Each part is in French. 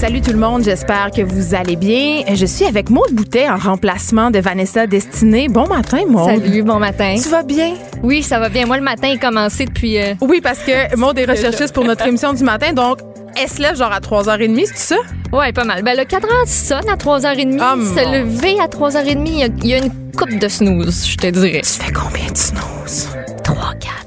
Salut tout le monde, j'espère que vous allez bien. Je suis avec Maude Boutet en remplacement de Vanessa Destinée. Bon matin, Maude. Salut, bon matin. Tu vas bien? Oui, ça va bien. Moi, le matin est commencé depuis. euh, Oui, parce que Maude est recherchiste pour notre émission du matin, donc elle se lève genre à 3h30, c'est ça? Ouais, pas mal. Ben, le cadran sonne à 3h30. Ah, Se mon. lever à 3h30, il y a- il y, a une coupe de snooze, je te dirais. Tu fais combien de snooze? 3, 4.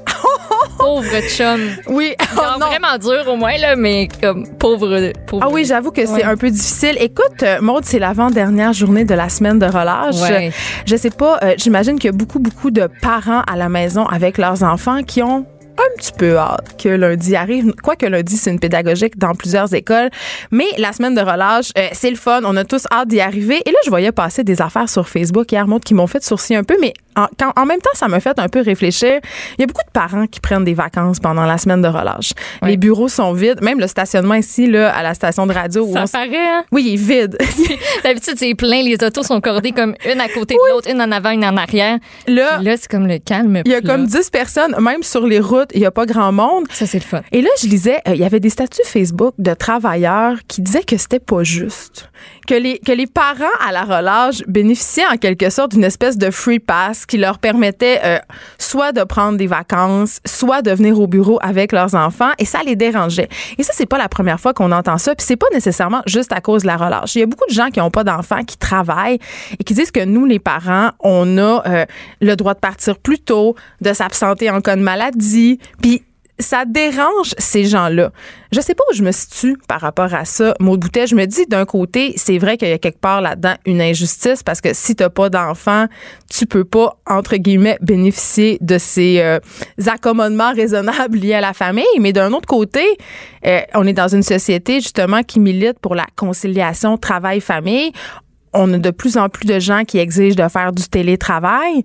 Pauvre chum. Oui, oh Genre non. vraiment dur au moins, là, mais comme pauvre. pauvre Ah oui, j'avoue que c'est Ouais. un peu difficile. Écoute, euh, Maude, c'est l'avant-dernière journée de la semaine de relâche. Ouais. Je sais pas, euh, j'imagine qu'il y a beaucoup, beaucoup de parents à la maison avec leurs enfants qui ont un petit peu hâte que lundi arrive. Quoique lundi, c'est une pédagogique dans plusieurs écoles. Mais la semaine de relâche, euh, c'est le fun. On a tous hâte d'y arriver. Et là, je voyais passer des affaires sur Facebook hier, Maude, qui m'ont fait sourciller un peu. Mais en, quand- en même temps, ça m'a fait un peu réfléchir. Il y a beaucoup de parents qui prennent des vacances pendant la semaine de relâche. Les bureaux sont vides. Même le stationnement ici, là, à la station de radio. où Ça on paraît, hein? oui, il est vide. D'habitude, c'est plein. Les autos sont cordées comme une à côté de l'autre, une en avant, une en arrière. là, là, c'est comme le calme. il y a plat. comme 10 personnes, même sur les routes, il n'y a pas grand monde. Ça, c'est le fun. Et là, je lisais, euh, il y avait des statuts Facebook de travailleurs qui disaient que c'était pas juste. Que les, que les parents à la relâche bénéficiaient en quelque sorte d'une espèce de free pass qui leur permettait euh, soit de prendre des vacances, soit de venir au bureau avec leurs enfants et ça les dérangeait. Et ça, c'est pas la première fois qu'on entend ça. Puis c'est pas nécessairement juste à cause de la relâche. Il y a beaucoup de gens qui n'ont pas d'enfants, qui travaillent et qui disent que nous, les parents, on a euh, le droit de partir plus tôt, de s'absenter en cas de maladie. Puis ça dérange ces gens-là. Je sais pas où je me situe par rapport à ça. Maud Boutet, je me dis d'un côté, c'est vrai qu'il y a quelque part là-dedans une injustice parce que si t'as pas d'enfant, tu peux pas entre guillemets bénéficier de ces euh, accommodements raisonnables liés à la famille. Mais d'un autre côté, euh, on est dans une société justement qui milite pour la conciliation travail-famille. On a de plus en plus de gens qui exigent de faire du télétravail.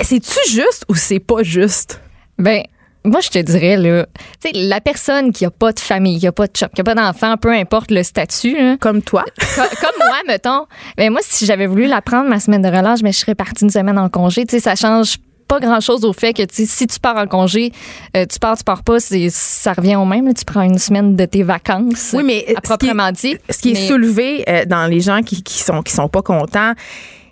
C'est-tu juste ou c'est pas juste? Ben, moi, je te dirais, là, tu sais, la personne qui a pas de famille, qui a pas de chum, qui a pas d'enfant, peu importe le statut, là, Comme toi. co- comme moi, mettons, ben moi, si j'avais voulu la prendre, ma semaine de relâche, mais je serais partie une semaine en congé. Tu sais, ça change pas grand chose au fait que si tu pars en congé, euh, tu pars, tu pars pas, ça revient au même. là. tu prends une semaine de tes vacances. Oui, mais, euh, à ce qui est- proprement dit. Ce qui est Mais- soulevé euh, dans les gens qui, qui sont qui sont pas contents,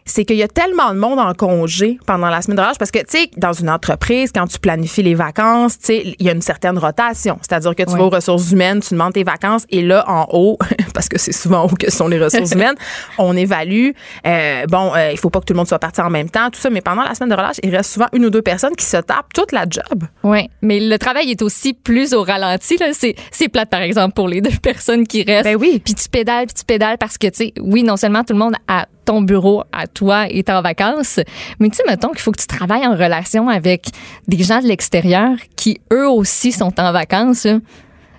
c'est qu'il y a tellement de monde en congé pendant la semaine de relâche parce que, tu sais, dans une entreprise, quand tu planifies les vacances, tu sais, il y a une certaine rotation. C'est-à-dire que tu Oui. vas aux ressources humaines, tu demandes tes vacances et là, en haut, parce que c'est souvent en haut que sont les ressources humaines, on évalue, euh, bon, euh, il faut pas que tout le monde soit parti en même temps, tout ça, mais pendant la semaine de relâche, il reste souvent une ou deux personnes qui se tapent toute la job. Oui, mais le travail est aussi plus au ralenti. Là. C'est, c'est plate, par exemple, pour les deux personnes qui restent. Ben oui. Puis tu pédales, puis tu pédales parce que, tu sais, oui, non seulement tout le monde à ton bureau, à toi, est en vacances, mais tu sais, mettons qu'il faut que tu travailles en relation avec des gens de l'extérieur qui, eux aussi, sont en vacances.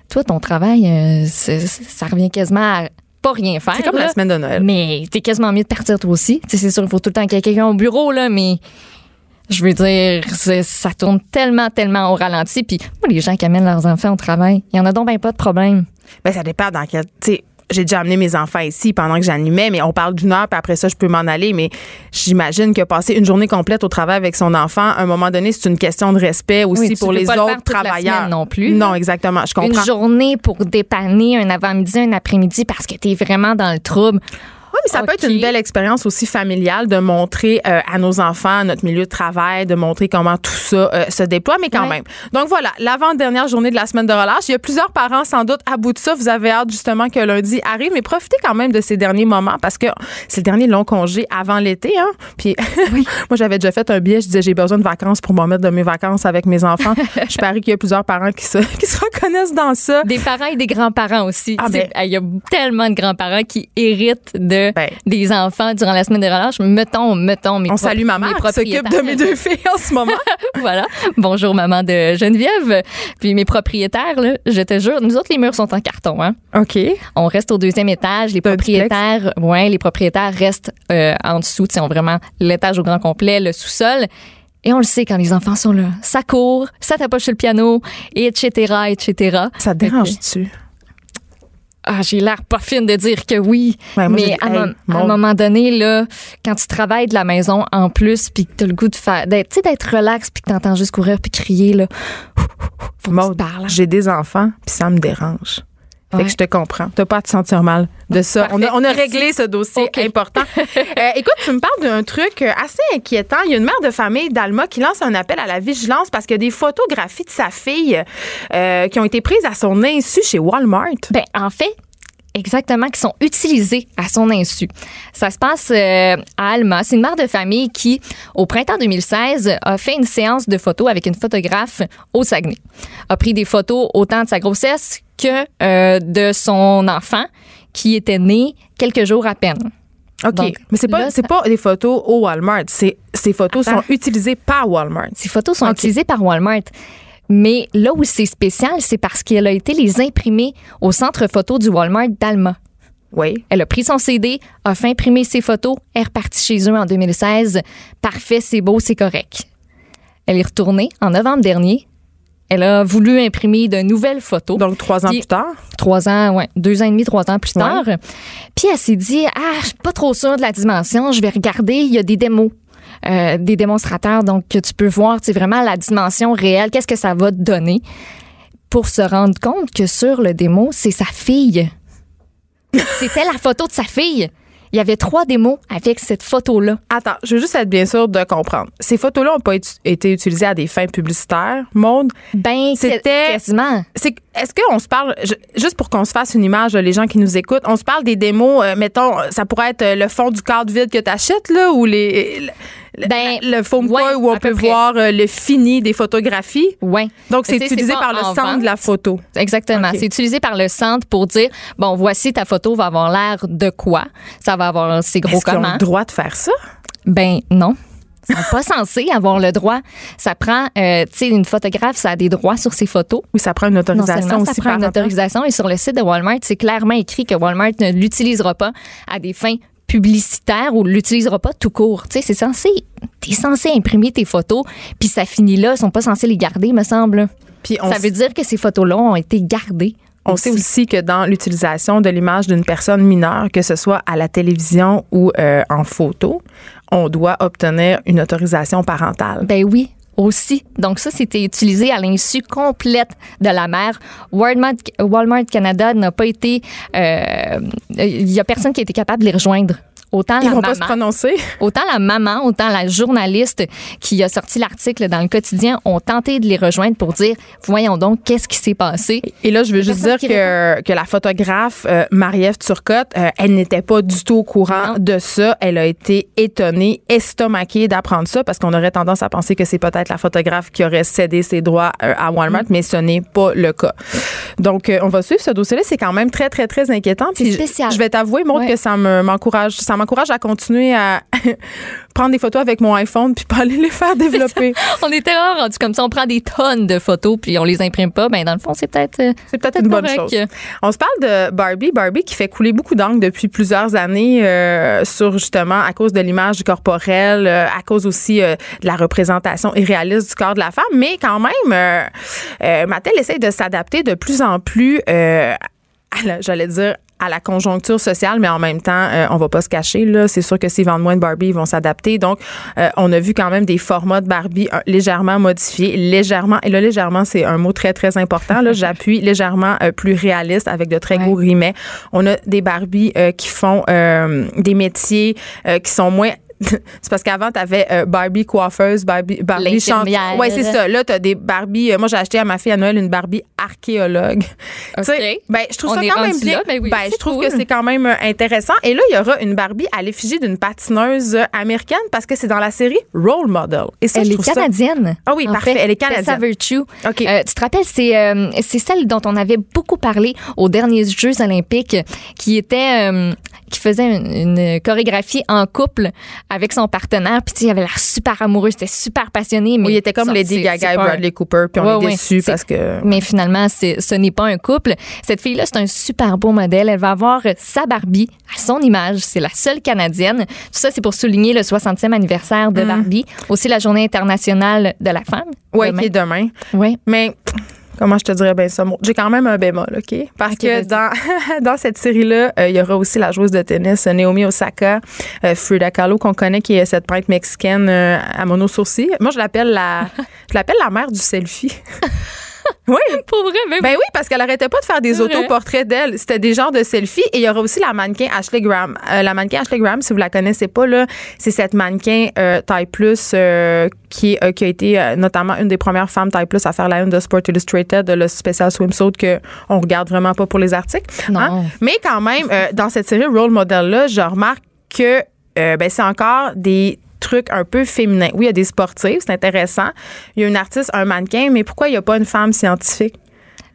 Toi, ton travail, euh, ça revient quasiment à pas rien faire. C'est comme là. la semaine de Noël. Mais t'es quasiment mieux de partir toi aussi. Tu sais, c'est sûr, il faut tout le temps qu'il y ait quelqu'un au bureau, là, mais je veux dire, ça tourne tellement, tellement au ralenti. Puis moi, les gens qui amènent leurs enfants au travail, il y en a donc ben pas de problème. Ben, ça dépend dans quel. J'ai déjà amené mes enfants ici pendant que j'animais, mais on parle d'une heure, puis après ça, je peux m'en aller. Mais j'imagine que passer une journée complète au travail avec son enfant, à un moment donné, c'est une question de respect aussi Oui, tu pour les pas autres travailleurs. non plus, Non, exactement. Je Une comprends. journée pour dépanner un avant-midi, un après-midi parce que t'es vraiment dans le trouble. Oui, mais ça peut être une belle expérience aussi familiale de montrer euh, à nos enfants notre milieu de travail, de montrer comment tout ça euh, se déploie, mais quand Ouais. même. Donc voilà, l'avant-dernière journée de la semaine de relâche. Il y a plusieurs parents sans doute à bout de ça. Vous avez hâte justement que lundi arrive, mais profitez quand même de ces derniers moments parce que c'est le dernier long congé avant l'été. Hein? Puis moi, j'avais déjà fait un billet. Je disais, j'ai besoin de vacances pour m'en mettre de mes vacances avec mes enfants. je parie qu'il y a plusieurs parents qui se, qui se reconnaissent dans ça. Des parents et des grands-parents aussi. Ah, sais, Il y a tellement de grands-parents qui héritent de Ben. des enfants durant la semaine de relâche. Mettons, mettons mes On salue ma mes mère qui s'occupe de mes deux filles en ce moment. voilà. Bonjour, maman de Geneviève. Puis mes propriétaires, là, je te jure, nous autres, les murs sont en carton. Hein. OK. On reste au deuxième étage. Les propriétaires, ouais, les propriétaires restent euh, en dessous. Sais, ont vraiment l'étage au grand complet, le sous-sol. Et on le sait quand les enfants sont là. Ça court, ça tapoche sur le piano, etc., etc. Ça te dérange-tu? Ah, j'ai l'air pas fine de dire que oui. Ouais, moi, mais à, hey, un moment donné, là, quand tu travailles de la maison en plus, puis que t'as le goût de faire, d'être, tu sais, d'être relax, puis que t'entends juste courir puis crier, là, faut que tu te parles. j'ai des enfants, puis ça me dérange. Fait Ouais. que je te comprends. T'as pas à te sentir mal de ça. On a, on a réglé ce dossier OK. important. Euh, écoute, tu me parles d'un truc euh, assez inquiétant. Il y a une mère de famille d'Alma qui lance un appel à la vigilance parce qu'il y a des photographies de sa fille euh, qui ont été prises à son insu chez Walmart. Ben, en fait, exactement, qui sont utilisés à son insu. Ça se passe euh, à Alma. C'est une mère de famille qui, au printemps 2016, a fait une séance de photos avec une photographe au Saguenay. A pris des photos autant de sa grossesse que euh, de son enfant qui était né quelques jours à peine. OK. Donc, Mais c'est pas, c'est pas des photos au Walmart. Ces photos Attends. sont utilisées par Walmart. Ces photos sont utilisées par Walmart. Mais là où c'est spécial, c'est parce qu'elle a été les imprimer au centre photo du Walmart d'Alma. Oui. Elle a pris son CD, a fait imprimer ses photos, est repartie chez eux en 2016. Parfait, c'est beau, c'est correct. Elle est retournée en novembre dernier. Elle a voulu imprimer de nouvelles photos. Donc, trois ans Puis- plus tard? trois ans, ouais, deux ans et demi, trois ans plus Ouais. tard. Puis elle s'est dit, ah, je suis pas trop sûre de la dimension, je vais regarder, il y a des démos. Euh, des démonstrateurs, donc que tu peux voir c'est vraiment la dimension réelle, qu'est-ce que ça va te donner, pour se rendre compte que sur le démo, c'est sa fille. C'était la photo de sa fille. Il y avait trois démos avec cette photo-là. Attends, je veux juste être bien sûr de comprendre. Ces photos-là n'ont pas été- utilisées à des fins publicitaires. Monde, Ben, C'était- quasiment. est-ce qu'on se parle je- juste pour qu'on se fasse une image les gens qui nous écoutent, on se parle des démos euh, mettons ça pourrait être le fond du cadre vide que tu achètes là ou les le, Ben, le foam ouais, où on peut près. voir euh, le fini des photographies. Ouais. Donc c'est utilisé par le en centre vente. de la photo. Exactement. C'est utilisé par le centre pour dire bon, voici ta photo va avoir l'air de quoi? Ça va avoir c'est gros Est-ce qu'ils ont comment le droit de faire ça? Ben non. Ils sont pas censés avoir le droit. Ça prend, euh, tu sais, une photographe, ça a des droits sur ses photos. Oui, ça prend une Non autorisation seulement ça aussi prend une autorisation et sur le site de Walmart, c'est clairement écrit que Walmart ne l'utilisera pas à des fins publicitaires ou l'utilisera pas tout court. Tu sais, c'est censé, t'es censé imprimer tes photos, puis ça finit là, ils sont pas censés les garder, me semble. Puis on ça veut dire que ces photos-là ont été gardées. On sait aussi que dans l'utilisation de l'image d'une personne mineure, que ce soit à la télévision ou euh, en photo, on doit obtenir une autorisation parentale. Ben oui, aussi. Donc ça, c'était utilisé à l'insu complète de la mère. Walmart, Walmart Canada n'a pas été... euh, Il y a personne qui a été capable de les rejoindre. Autant Ils la vont maman, pas se prononcer. autant la maman, autant la journaliste qui a sorti l'article dans le quotidien ont tenté de les rejoindre pour dire, voyons donc, qu'est-ce qui s'est passé? Et là, je veux juste dire que, que la photographe euh, Marie-Ève Turcotte, euh, elle n'était pas du tout au courant Non. de ça. Elle a été étonnée, estomaquée d'apprendre ça parce qu'on aurait tendance à penser que c'est peut-être la photographe qui aurait cédé ses droits euh, à Walmart, Mm. mais ce n'est pas le cas. Donc, on va suivre ce dossier-là. C'est quand même très, très, très inquiétant. Puis spécial. Je vais t'avouer, Maud, Ouais. que ça me- m'encourage. Ça m'encourage à continuer à prendre des photos avec mon iPhone puis pas aller les faire développer. On était rare rendu comme ça, on prend des tonnes de photos puis on les imprime pas. Ben dans le fond, c'est peut-être... euh, C'est peut-être une bonne chose. On se parle de Barbie. Barbie qui fait couler beaucoup d'encre depuis plusieurs années euh, sur justement à cause de l'image corporelle, euh, à cause aussi euh, de la représentation irréaliste du corps de la femme. Mais quand même, Mattel essaie de s'adapter de plus en plus j'allais dire à la conjoncture sociale, mais en même temps, euh, on va pas se cacher là. C'est sûr que s'ils vendent moins de Barbie, ils vont s'adapter. Donc, euh, on a vu quand même des formats de Barbie euh, légèrement modifiés, légèrement. Et là, légèrement, c'est un mot très très important. Là, j'appuie légèrement plus réaliste avec de très Ouais. gros guillemets. On a des Barbie qui font des métiers qui sont moins c'est parce qu'avant, tu avais Barbie coiffeuse, Barbie, Barbie chanteuse. Ouais, c'est ça. Là, tu as des Barbie. euh, moi, j'ai acheté à ma fille à Noël une Barbie archéologue. Tu sais, Ben, je trouve On ça quand même bien. là, ben oui, je trouve cool. que c'est quand même euh, intéressant. Et là, il y aura une Barbie à l'effigie d'une patineuse euh, américaine parce que c'est dans la série Role Model. Et ça, Elle je est ça- canadienne. Ah oui, parfait, fait. elle est canadienne. Tessa Virtue. OK. Euh, tu te rappelles, c'est euh, c'est celle dont on avait beaucoup parlé aux derniers Jeux olympiques, qui était euh, qui faisait une, une chorégraphie en couple avec son partenaire. Puis, tu sais, il avait l'air super amoureux, c'était super passionné. Mais Oui, il était comme Lady Gaga et Bradley Cooper, puis on Ouais, est déçus parce que. mais finalement, ce n'est pas un couple. Cette fille-là, c'est un super beau modèle. Elle va avoir sa Barbie à son image. C'est la seule Canadienne. Tout ça, c'est pour souligner le 60e anniversaire de Barbie. Aussi la Journée internationale de la femme. Demain. qui est demain. Ouais. Mais comment je te dirais? Bien ça? J'ai quand même un bémol, OK? Parce que dans, dans cette série-là, euh, il y aura aussi la joueuse de tennis euh, Naomi Osaka, euh, Frida Kahlo, qu'on connaît, qui est cette peintre mexicaine euh, à mono sourcil. Moi, je l'appelle la, je l'appelle la mère du selfie. oui. Pour vrai, même. Ben oui, parce qu'elle arrêtait pas de faire des autoportraits d'elle. C'était des genres de selfies. Et il y aura aussi la mannequin Ashley Graham. Euh, la mannequin Ashley Graham, si vous la connaissez pas, là, c'est cette mannequin euh, taille plus euh, qui, euh, qui a été notamment une des premières femmes taille plus à faire la une de Sport Illustrated, le spécial swimsuit que on regarde vraiment pas pour les articles. Hein? Non. Mais quand même, dans cette série Role Model là, je remarque que ben, c'est encore des trucs un peu féminins. Oui, il y a des sportifs, c'est intéressant. Il y a une artiste, un mannequin, mais pourquoi il n'y a pas une femme scientifique?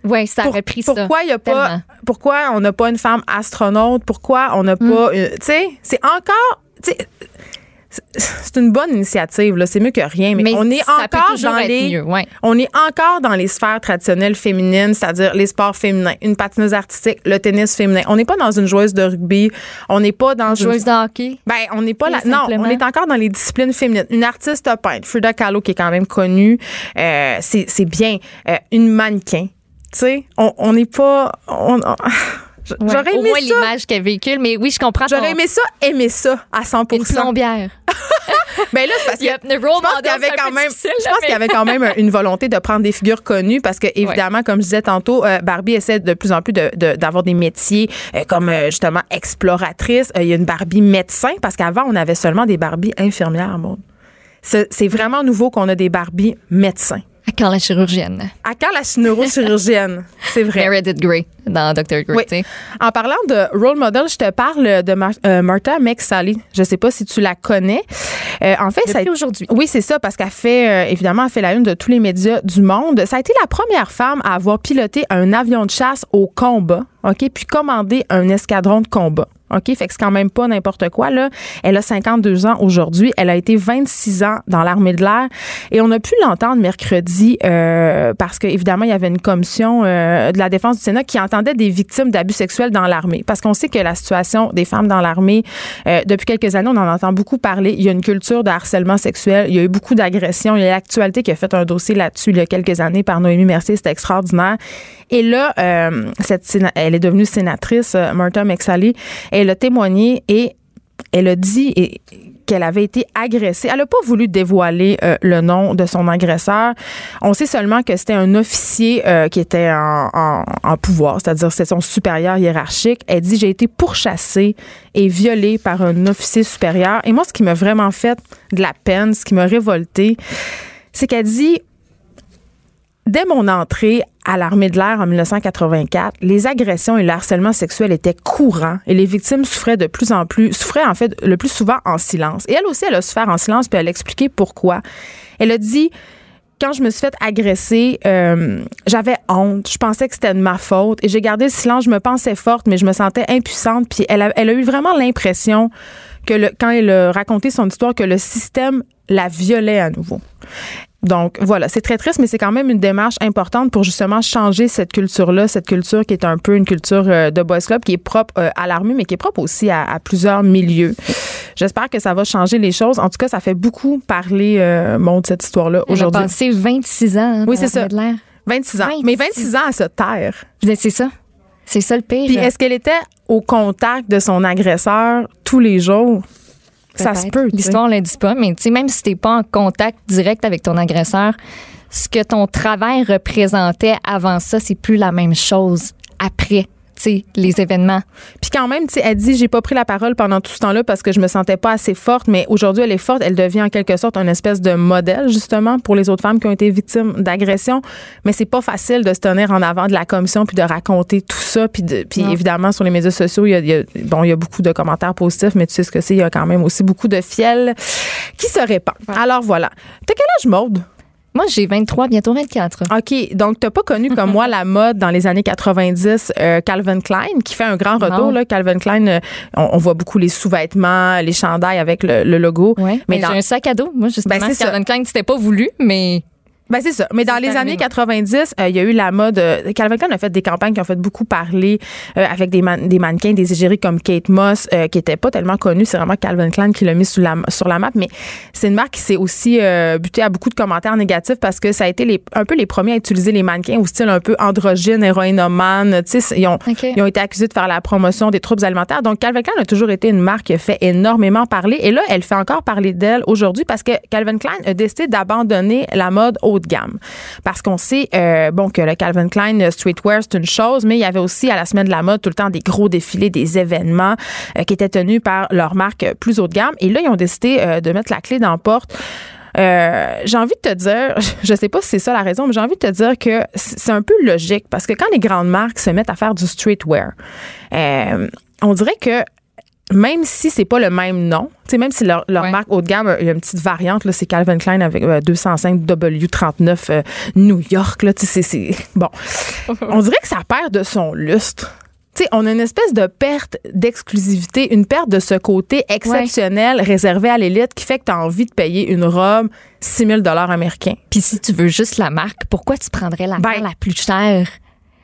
Ouais, ça aurait pris ça. pourquoi il y a pas Tellement. pourquoi on n'a pas une femme astronaute? Pourquoi on n'a pas une- tu sais c'est encore c'est- une bonne initiative là c'est mieux que rien mais, Mais on est encore dans les mieux, ouais. on est encore dans les sphères traditionnelles féminines c'est-à-dire les sports féminins une patineuse artistique le tennis féminin on n'est pas dans une joueuse de rugby on n'est pas dans une Joueuse de hockey. ben, on n'est pas là. Non, on est encore dans les disciplines féminines. Une artiste peintre, Frida Kahlo, qui est quand même connue, euh, c'est bien. Euh, une mannequin. Tu sais, on on n'est pas. on- on- Ouais, J'aurais Au aimé moins ça. l'image qu'elle véhicule, mais oui, je comprends. ton- J'aurais aimé ça, aimer ça à 100 Une plombière. Ben là, c'est parce que. Il y a- le Je pense qu'il y avait quand même, je pense qu'il y avait quand même une volonté de prendre des figures connues parce que évidemment, comme je disais tantôt, euh, Barbie essaie de plus en plus de- de- d'avoir des métiers euh, comme euh, justement exploratrice. Il y a une Barbie médecin parce qu'avant on avait seulement des Barbies infirmières. C'est c'est vraiment nouveau qu'on a des Barbies médecins. À quand la chirurgienne? À quand la neurochirurgienne? C'est vrai. Meredith Grey dans Dr. Grey. Oui. En parlant de role model, je te parle de Mar- euh, Martha McSally. Je sais pas si tu la connais. Euh, en fait, ça a aujourd'hui. Oui, c'est ça, parce qu'elle fait, euh, évidemment, elle fait la une de tous les médias du monde. Ça a été la première femme à avoir piloté un avion de chasse au combat, OK, puis commandé un escadron de combat. OK, fait que c'est quand même pas n'importe quoi, là. Elle a 52 ans aujourd'hui. Elle a été 26 ans dans l'armée de l'air. Et on a pu l'entendre mercredi euh, parce qu'évidemment, il y avait une commission euh, de la défense du Sénat qui entendait des victimes d'abus sexuels dans l'armée. Parce qu'on sait que la situation des femmes dans l'armée, euh, depuis quelques années, on en entend beaucoup parler. Il y a une culture de harcélement sexuel. Il y a eu beaucoup d'agressions. Il y a l'actualité qui a fait un dossier là-dessus il y a quelques années par Noémie Mercier. C'était extraordinaire. Et là, euh, cette elle est devenue sénatrice, euh, Martha McSally. Elle a témoigné et elle a dit qu'elle avait été agressée. Elle n'a pas voulu dévoiler euh, le nom de son agresseur. On sait seulement que c'était un officier euh, qui était en, en- en pouvoir, c'est-à-dire c'est son supérieur hiérarchique. Elle dit j'ai été pourchassée et violée par un officier supérieur. Et moi, ce qui m'a vraiment fait de la peine, ce qui m'a révoltée, c'est qu'elle dit Dès mon entrée à l'armée de l'air en 1984, les agressions et le harcèlement sexuel étaient courants et les victimes souffraient de plus en plus, souffraient en fait le plus souvent en silence. Et elle aussi, elle a souffert en silence, puis elle a expliqué pourquoi. Elle a dit quand je me suis fait agresser, euh, j'avais honte. Je pensais que c'était de ma faute. Et j'ai gardé le silence. Je me pensais forte, mais je me sentais impuissante. Puis elle a, eu vraiment l'impression que quand elle a raconté son histoire, que le système la violait à nouveau. Donc voilà, c'est très triste, mais c'est quand même une démarche importante pour justement changer cette culture-là, cette culture qui est un peu une culture euh, de boys club, qui est propre euh, à l'armée, mais qui est propre aussi à, à plusieurs milieux. J'espère que ça va changer les choses. En tout cas, ça fait beaucoup parler, euh, bon, de cette histoire-là a aujourd'hui. passé 26 ans. hein, Oui, c'est ça. l'armée de l'air. 26 ans. 26. Mais 26 ans à se taire. C'est ça. C'est ça le pire. Puis est-ce qu'elle était au contact de son agresseur tous les jours? Ça se peut. tu. L'histoire ne le dit pas, mais tu sais, même si t'es pas en contact direct avec ton agresseur, ce que ton travail représentait avant ça, c'est plus la même chose après. Sais, les événements. Puis quand même, tu sais, elle dit j'ai pas pris la parole pendant tout ce temps-là parce que je me sentais pas assez forte, mais aujourd'hui elle est forte, elle devient en quelque sorte une espèce de modèle justement pour les autres femmes qui ont été victimes d'agressions, mais c'est pas facile de se tenir en avant de la commission puis de raconter tout ça puis de- puis évidemment sur les médias sociaux, il y, a, il y a- bon, il y a beaucoup de commentaires positifs, mais tu sais ce que c'est, il y a quand même aussi beaucoup de fiel qui se répand. Alors voilà. T'as quel âge Maude? Moi, j'ai 23, bientôt 24. OK, donc t'as pas connu comme moi la mode dans les années 90 euh, Calvin Klein qui fait un grand retour là Calvin Klein euh, on, on voit beaucoup les sous-vêtements, les chandails avec le, le logo. Ouais. Mais, dans- j'ai un sac à dos. Moi, justement, Ben, ça. Calvin Klein, c'était pas voulu, mais Ben c'est ça. Mais dans les années ouais. 90, euh, il y a eu la mode. euh, Calvin Klein a fait des campagnes qui ont fait beaucoup parler euh, avec des, man- des mannequins, des égéries comme Kate Moss, euh, qui n'était pas tellement connue. C'est vraiment Calvin Klein qui l'a mis sur la, sur la map. Mais c'est une marque qui s'est aussi euh, butée à beaucoup de commentaires négatifs parce que ça a été les, un peu les premiers à utiliser les mannequins au style un peu androgyne, héroïnomane. Ils ont, ils ont été accusés de faire la promotion des troubles alimentaires. Donc, Calvin Klein a toujours été une marque qui a fait énormément parler. Et là, elle fait encore parler d'elle aujourd'hui parce que Calvin Klein a décidé d'abandonner la mode haut de gamme. Parce qu'on sait, euh, bon, que le Calvin Klein streetwear, c'est une chose, mais il y avait aussi à la semaine de la mode tout le temps des gros défilés, des événements euh, qui étaient tenus par leur marque plus haut de gamme. Et là, ils ont décidé euh, de mettre la clé dans la porte. J'ai envie de te dire, je sais pas si c'est ça la raison, mais j'ai envie de te dire que c'est un peu logique parce que quand les grandes marques se mettent à faire du streetwear, on dirait que même si c'est pas le même nom, même si leur, leur Ouais. marque haut de gamme, il y a une petite variante, là, c'est Calvin Klein avec euh, 205 W39 euh, New York, là, tu sais, c'est, c'est- bon. on dirait que ça perd de son lustre. On a une espèce de perte d'exclusivité, une perte de ce côté exceptionnel réservé à l'élite qui fait que tu as envie de payer une robe 6 000 américains. Puis si tu veux juste la marque, pourquoi tu prendrais la Ben, la plus chère?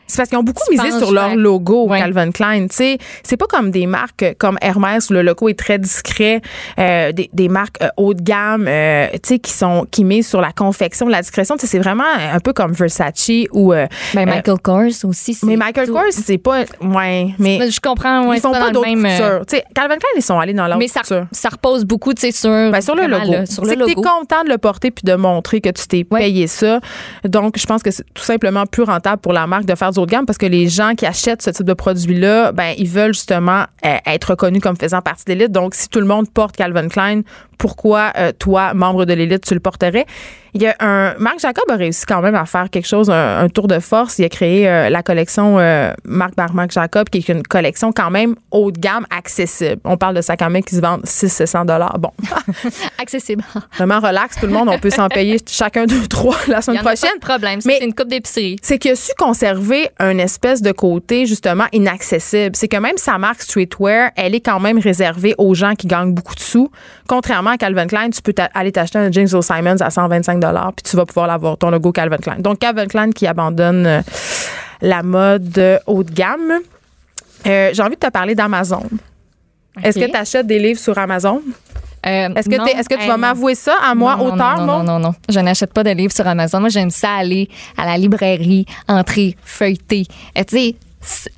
C'est parce qu'ils ont beaucoup Tu misé sur leur logo. Calvin Klein. Tu sais, c'est pas comme des marques euh, comme Hermès où le logo est très discret, euh, des, des marques euh, haut de gamme, euh, tu sais, qui sont qui misent sur la confection, la discrétion. Tu sais, c'est vraiment un peu comme Versace ou. euh, Ben, Michael Kors aussi. c'est mais Michael tout- Kors, c'est pas. Ouais, mais. Je comprends, ouais, ils font c'est pas, le d'autres même. Tu sais, Calvin Klein, ils sont allés dans l'autre Mais ça, ça repose beaucoup, tu sais, sur, Ben, sur le logo. là, sur le c'est que t'es logo. content de le porter puis de montrer que tu t'es Ouais. payé ça. Donc, je pense que c'est tout simplement plus rentable pour la marque de faire du de gamme parce que les gens qui achètent ce type de produit-là, ben, ils veulent justement euh, être reconnus comme faisant partie de l'élite. Donc, si tout le monde porte Calvin Klein, pourquoi euh, toi, membre de l'élite, tu le porterais? Il y a un Marc Jacob a réussi quand même à faire quelque chose, un, un tour de force. Il a créé euh, la collection euh, Marc par Marc Jacob, qui est une collection quand même haut de gamme, accessible. On parle de sacs à main qui se vendent 600 dollars. Bon, Accessible. vraiment relax, tout le monde. On peut s'en payer chacun deux, trois la Il y semaine en a pas prochaine. de problème. Mais- c'est une coupe d'épicerie. C'est qu'il a su conserver un espèce de côté justement inaccessible. C'est que même sa marque streetwear, elle est quand même réservée aux gens qui gagnent beaucoup de sous. Contrairement à Calvin Klein, tu peux aller t'acheter un James Simons à 125 dollars puis tu vas pouvoir l'avoir ton logo Calvin Klein. Donc Calvin Klein qui abandonne euh, la mode euh, haut de gamme. Euh, J'ai envie de te parler d'Amazon. Est-ce que tu achètes des livres sur Amazon? Euh, Est-ce que, non, tu vas m'avouer ça à moi, non, non, auteur, non, moi? non, non, non. Je n'achète pas de livres sur Amazon. Moi, j'aime ça aller à la librairie, entrer, feuilleter. Et tu sais,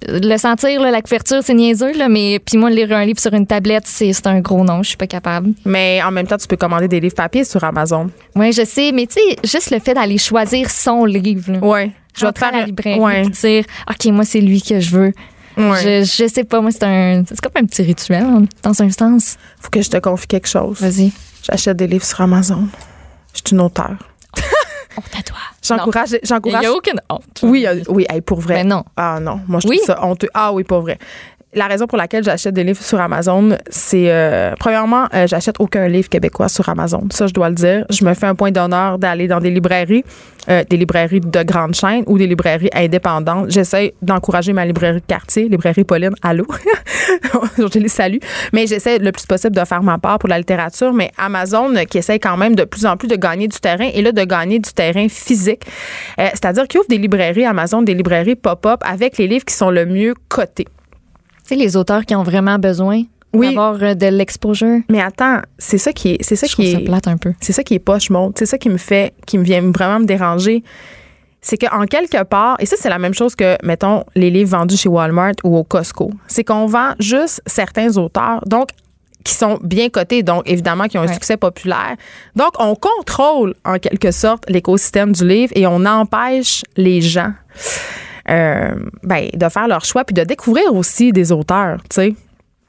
le sentir, là, la couverture, c'est niaiseux, là, mais puis moi, lire un livre sur une tablette, c'est un gros non. Je suis pas capable. Mais en même temps, tu peux commander des livres papier sur Amazon. Oui, je sais, mais tu sais, juste le fait d'aller choisir son livre. Ouais. Je vais te faire la librairie Ouais. dire, OK, moi, c'est lui que je veux. Ouais. Je, je sais pas, moi, c'est un. C'est comme un petit rituel, hein, dans un sens. Faut que je te confie quelque chose. Vas-y. J'achète des livres sur Amazon. Je suis une auteure. Honte à toi. J'encourage. Il n'y a aucune honte. Oui, oui, hey, pour vrai. Mais non. Ah non, moi je Oui. trouve ça honteux. Ah oui, pour vrai. La raison pour laquelle j'achète des livres sur Amazon, c'est euh, premièrement, euh, j'achète aucun livre québécois sur Amazon. Ça, je dois le dire. Je me fais un point d'honneur d'aller dans des librairies, euh, des librairies de grande chaîne ou des librairies indépendantes. J'essaie d'encourager ma librairie de quartier, librairie Pauline. Allô, je les salue. Mais j'essaie le plus possible de faire ma part pour la littérature. Mais Amazon, euh, qui essaie quand même de plus en plus de gagner du terrain et là de gagner du terrain physique, Euh, c'est-à-dire qu'ils ouvrent des librairies Amazon, des librairies pop-up avec les livres qui sont le mieux cotés. Sais, les auteurs qui ont vraiment besoin Oui. d'avoir euh, de l'exposure. Mais attends, c'est ça qui est, c'est ça Je qui ça est, plate un peu. c'est ça qui est poche mode. C'est ça qui me fait, qui me vient vraiment me déranger. C'est qu'en quelque part, et ça, c'est la même chose que, mettons, les livres vendus chez Walmart ou au Costco. C'est qu'on vend juste certains auteurs, donc, qui sont bien cotés, donc, évidemment, qui ont un Ouais. succès populaire. Donc, on contrôle, en quelque sorte, l'écosystème du livre et on empêche les gens, euh, ben, de faire leur choix puis de découvrir aussi des auteurs, tu sais.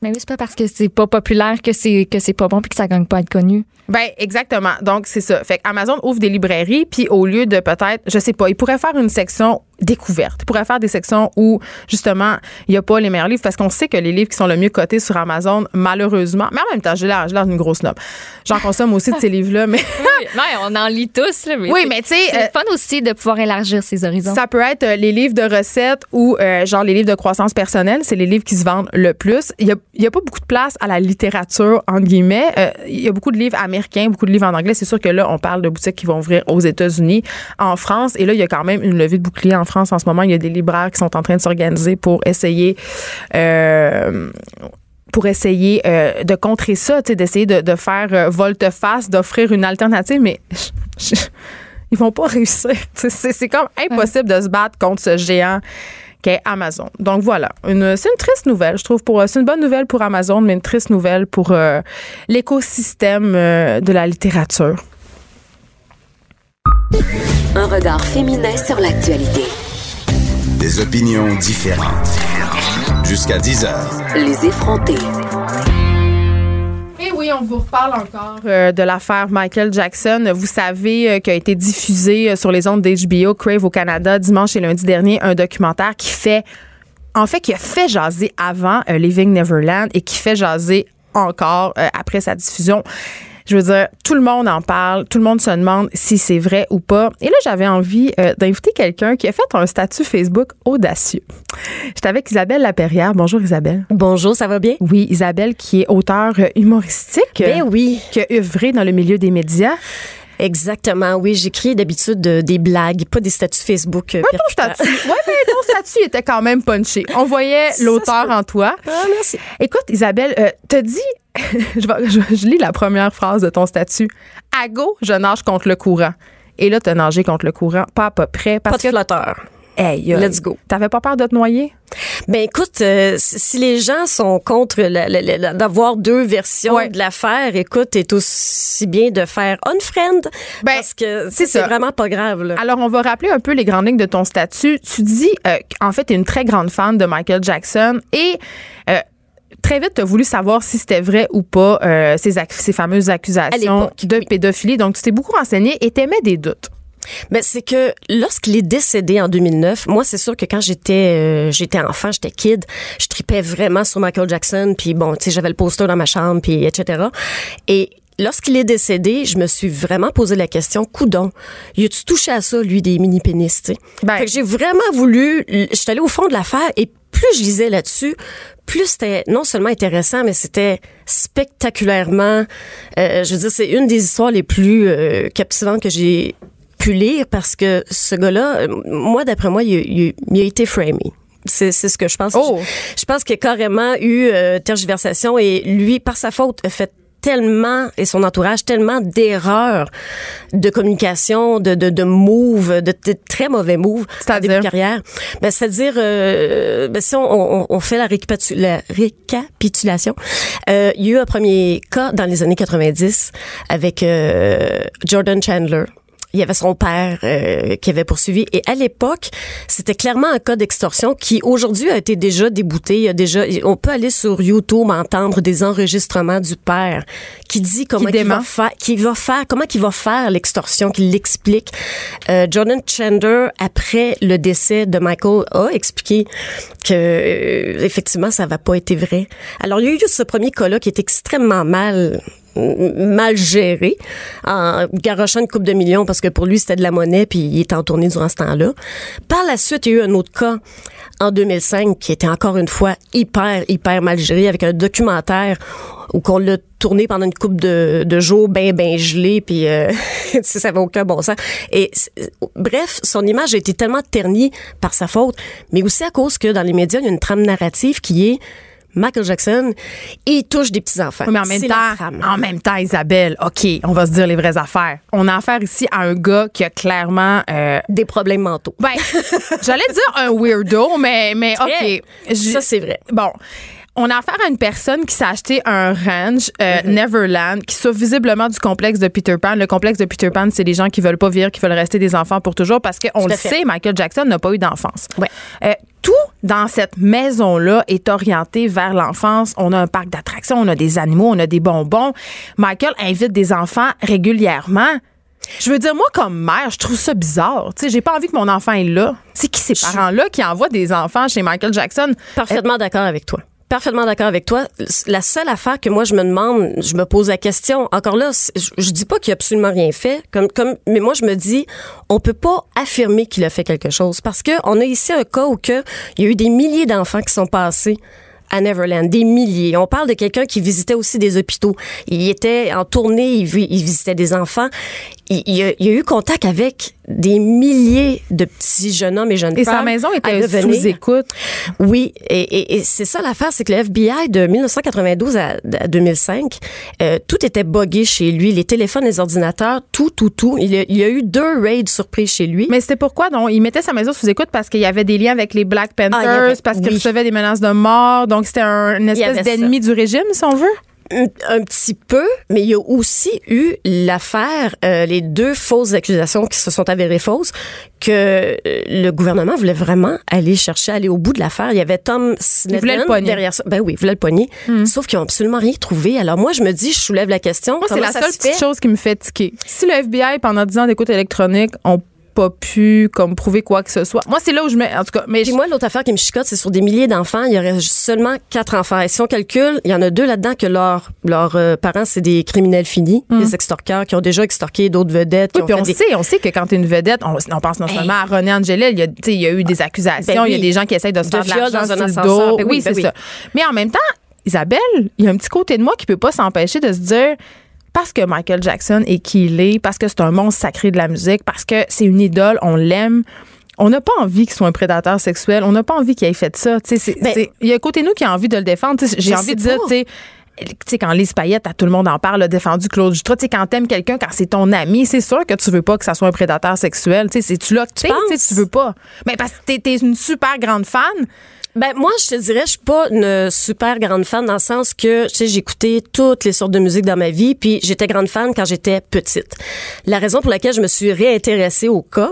Mais oui, c'est pas parce que c'est pas populaire que c'est que c'est pas bon puis que ça gagne pas à être connu. Ben exactement. Donc c'est ça. Fait que Amazon ouvre des librairies puis au lieu de peut-être, je sais pas, ils pourraient faire une section découvertes. Il pourrait faire des sections où, justement, il n'y a pas les meilleurs livres parce qu'on sait que les livres qui sont le mieux cotés sur Amazon, malheureusement, mais en même temps, j'ai l'air, d'une grosse noble. J'en consomme aussi de ces livres-là, mais. Oui, ouais, on en lit tous. Là, mais Oui, mais tu sais, C'est euh, fun aussi de pouvoir élargir ses horizons. Ça peut être euh, les livres de recettes ou euh, genre les livres de croissance personnelle. C'est les livres qui se vendent le plus. Il y a, y a pas beaucoup de place à la littérature, entre guillemets. Euh, il y a beaucoup de livres américains, beaucoup de livres en anglais. C'est sûr que là, on parle de boutiques qui vont ouvrir aux États-Unis, en France. Et là, il y a quand même une levée de bouclier en France en ce moment. Il y a des libraires qui sont en train de s'organiser pour essayer... euh, pour essayer euh, de contrer ça, d'essayer de, de faire euh, volte-face, d'offrir une alternative, mais je- je- ils vont pas réussir. C'est comme impossible de se battre contre ce géant qu'est Amazon. Donc voilà, c'est une triste nouvelle, je trouve. Pour, c'est une bonne nouvelle pour Amazon, mais une triste nouvelle pour euh, l'écosystème de la littérature. Un regard féminin sur l'actualité. Des opinions différentes. Jusqu'à 10 heures. Les effrontés. Et oui, on vous reparle encore euh, de l'affaire Michael Jackson. Vous savez euh, qu'a été diffusé euh, sur les ondes d'HBO Crave au Canada dimanche et lundi dernier un documentaire qui fait, en fait, qui a fait jaser avant euh, Living Neverland et qui fait jaser encore euh, après sa diffusion. Je veux dire, tout le monde en parle, tout le monde se demande si c'est vrai ou pas. Et là, j'avais envie euh, d'inviter quelqu'un qui a fait un statut Facebook audacieux. J'étais avec Isabelle Laperrière. Bonjour Isabelle. Bonjour, ça va bien? Oui, Isabelle qui est auteure humoristique Ben oui, qui a œuvré dans le milieu des médias. Exactement. Oui, j'écris d'habitude des blagues, pas des statuts Facebook. euh, Ton percutants. statut, ouais, mais ton statut était quand même punché. On voyait l'auteur en toi. Ah, merci. Écoute, Isabelle, euh, t'as dit, je, vais- je- je lis la première phrase de ton statut. À go, je nage contre le courant. Et là, t'as nagé contre le courant, pas à peu près. Parce Pas de que, flotteur. hey, Let's go. T'avais pas peur de te noyer? Ben écoute, euh, si les gens sont contre d'avoir deux versions Ouais. de l'affaire, écoute, c'est aussi bien de faire unfriend Ben, parce que c'est vraiment pas grave. Là. Alors, on va rappeler un peu les grandes lignes de ton statut. Tu dis, euh, qu'en fait, tu es une très grande fan de Michael Jackson et euh, très vite, tu as voulu savoir si c'était vrai ou pas euh, ces, ces fameuses accusations de pédophilie. Donc, tu t'es beaucoup renseigné et t'aimais des doutes. Ben, c'est que lorsqu'il est décédé en 2009, moi, c'est sûr que quand j'étais euh, j'étais enfant, j'étais kid, je tripais vraiment sur Michael Jackson, puis bon, tu sais, j'avais le poster dans ma chambre, puis etc. Et lorsqu'il est décédé, je me suis vraiment posé la question, coudon, y a-tu touché à ça, lui, des mini-pénis, tu sais? Ben- Fait que j'ai vraiment voulu, je suis allée au fond de l'affaire et plus je lisais là-dessus, plus c'était non seulement intéressant, mais c'était spectaculairement, euh, je veux dire, c'est une des histoires les plus euh, captivantes que j'ai pu lire parce que ce gars-là, euh, moi, d'après moi, il, a- il il a été framé. C'est ce que je pense. Oh! Je, je pense qu'il a carrément eu euh, tergiversation et lui, par sa faute, a fait tellement, et son entourage, tellement d'erreurs de communication, de, de, de moves, de, de très mauvais moves en début de carrière. Ben, c'est-à-dire, euh, ben, si on, on, on fait la, récapitu- la récapitulation, euh, il y a eu un premier cas dans les années 90 avec euh, Jordan Chandler. Il y avait son père euh, qui avait poursuivi. Et à l'époque, c'était clairement un cas d'extorsion qui aujourd'hui a été déjà débouté. Il y a déjà, on peut aller sur YouTube entendre des enregistrements du père qui dit comment il va faire, qui va faire, comment qu'il va faire l'extorsion, qu'il l'explique. Euh, Jordan Chandler, après le décès de Michael, a expliqué que euh, effectivement ça va pas été vrai. Alors il y a eu ce premier cas-là qui est extrêmement mal mal géré en garochant une coupe de millions parce que pour lui c'était de la monnaie puis il était en tournée durant ce temps-là. Par la suite, il y a eu un autre cas en 2005 qui était encore une fois hyper hyper mal géré avec un documentaire où qu'on l'a tourné pendant une coupe de, de jours ben ben gelé puis euh, ça avait aucun bon sens et bref son image a été tellement ternie par sa faute mais aussi à cause que dans les médias il y a une trame narrative qui est Michael Jackson, il touche des petits-enfants. Oui, mais en même temps, en même temps, Isabelle, OK, on va se dire les vraies affaires. On a affaire ici à un gars qui a clairement euh, Des problèmes mentaux. Ben, j'allais dire un weirdo, mais, mais. OK. Ça, c'est vrai. Bon. On a affaire à une personne qui s'est acheté un ranch euh, Mm-hmm. Neverland qui sort visiblement du complexe de Peter Pan. Le complexe de Peter Pan, c'est les gens qui veulent pas vivre, qui veulent rester des enfants pour toujours parce qu'on le fait. sait, Michael Jackson n'a pas eu d'enfance. Ouais. Euh, tout dans cette maison-là est orienté vers l'enfance. On a un parc d'attractions, on a des animaux, on a des bonbons. Michael invite des enfants régulièrement. Je veux dire, moi, comme mère, je trouve ça bizarre. Tu sais, j'ai pas envie que mon enfant est là. C'est qui ces parents-là qui envoient des enfants chez Michael Jackson? Parfaitement d'accord avec toi. Parfaitement d'accord avec toi. La seule affaire que moi je me demande, je me pose la question. Encore là, je dis pas qu'il a absolument rien fait, comme comme, mais moi je me dis, on peut pas affirmer qu'il a fait quelque chose parce que on a ici un cas où que il y a eu des milliers d'enfants qui sont passés à Neverland, des milliers. On parle de quelqu'un qui visitait aussi des hôpitaux. Il était en tournée, il, vi- il visitait des enfants. Il, il a, il a eu contact avec des milliers de petits jeunes hommes et jeunes Et femmes. sa maison était sous écoute. oui, et, et- et c'est ça l'affaire, c'est que le FBI de 1992 à, à 2005, euh, tout était buggé chez lui, les téléphones, les ordinateurs, tout, tout, tout. Il y a, il y a eu deux raids surprises chez lui. Mais c'était pourquoi donc il mettait sa maison sous écoute parce qu'il y avait des liens avec les Black Panthers, Ah, avait- parce qu'il oui. recevait des menaces de mort, donc c'était un- une espèce d'ennemi du régime, si on veut? un, un petit peu, mais il y a aussi eu l'affaire, euh, les deux fausses accusations qui se sont avérées fausses, que euh, le gouvernement voulait vraiment aller chercher, aller au bout de l'affaire. Il y avait Tom Snedden derrière ça. Ben oui, il voulait le pogner. Sauf qu'ils ont absolument rien trouvé. Alors moi, je me dis, je soulève la question. Moi, c'est la seule se petite chose qui me fait tiquer. Si le FBI, pendant 10 ans d'écoute électronique, ont pas pu comme prouver quoi que ce soit. Moi, c'est là où je mets. En tout cas, mais Puis moi, l'autre affaire qui me chicote, c'est sur des milliers d'enfants. Il y aurait seulement quatre enfants. Et si on calcule, il y en a deux là-dedans que leurs euh, parents, c'est des criminels finis, des extorqueurs qui ont déjà extorqué d'autres vedettes. Oui, puis on des- sait, on sait que quand t'es une vedette, on, on pense non seulement à René Angelil, il y a, tu il y a eu des accusations, Ben il y a des gens qui essayent de se De faire de l'argent dans un ascenseur. Ben oui, oui, ben c'est oui. ça. Mais en même temps, Isabelle, il y a un petit côté de moi qui peut pas s'empêcher de se dire parce que Michael Jackson est qui il est, parce que c'est un monstre sacré de la musique, parce que c'est une idole, on l'aime. On n'a pas envie qu'il soit un prédateur sexuel. On n'a pas envie qu'il ait fait ça. Ben- il y a un côté de nous qui a envie de le défendre. J'ai envie de dire, tu sais, tu sais, quand Lise Payette, à tout le monde en parle, a défendu Claude Jutras. Tu sais, quand t'aimes quelqu'un, quand c'est ton ami, c'est sûr que tu veux pas que ça soit un prédateur sexuel. Tu sais, c'est-tu là que tu tu veux pas. Mais parce que t'es, t'es une super grande fan. Ben moi, je te dirais, je suis pas une super grande fan dans le sens que, tu sais, j'écoutais toutes les sortes de musique dans ma vie, puis j'étais grande fan quand j'étais petite. La raison pour laquelle je me suis réintéressée au cas,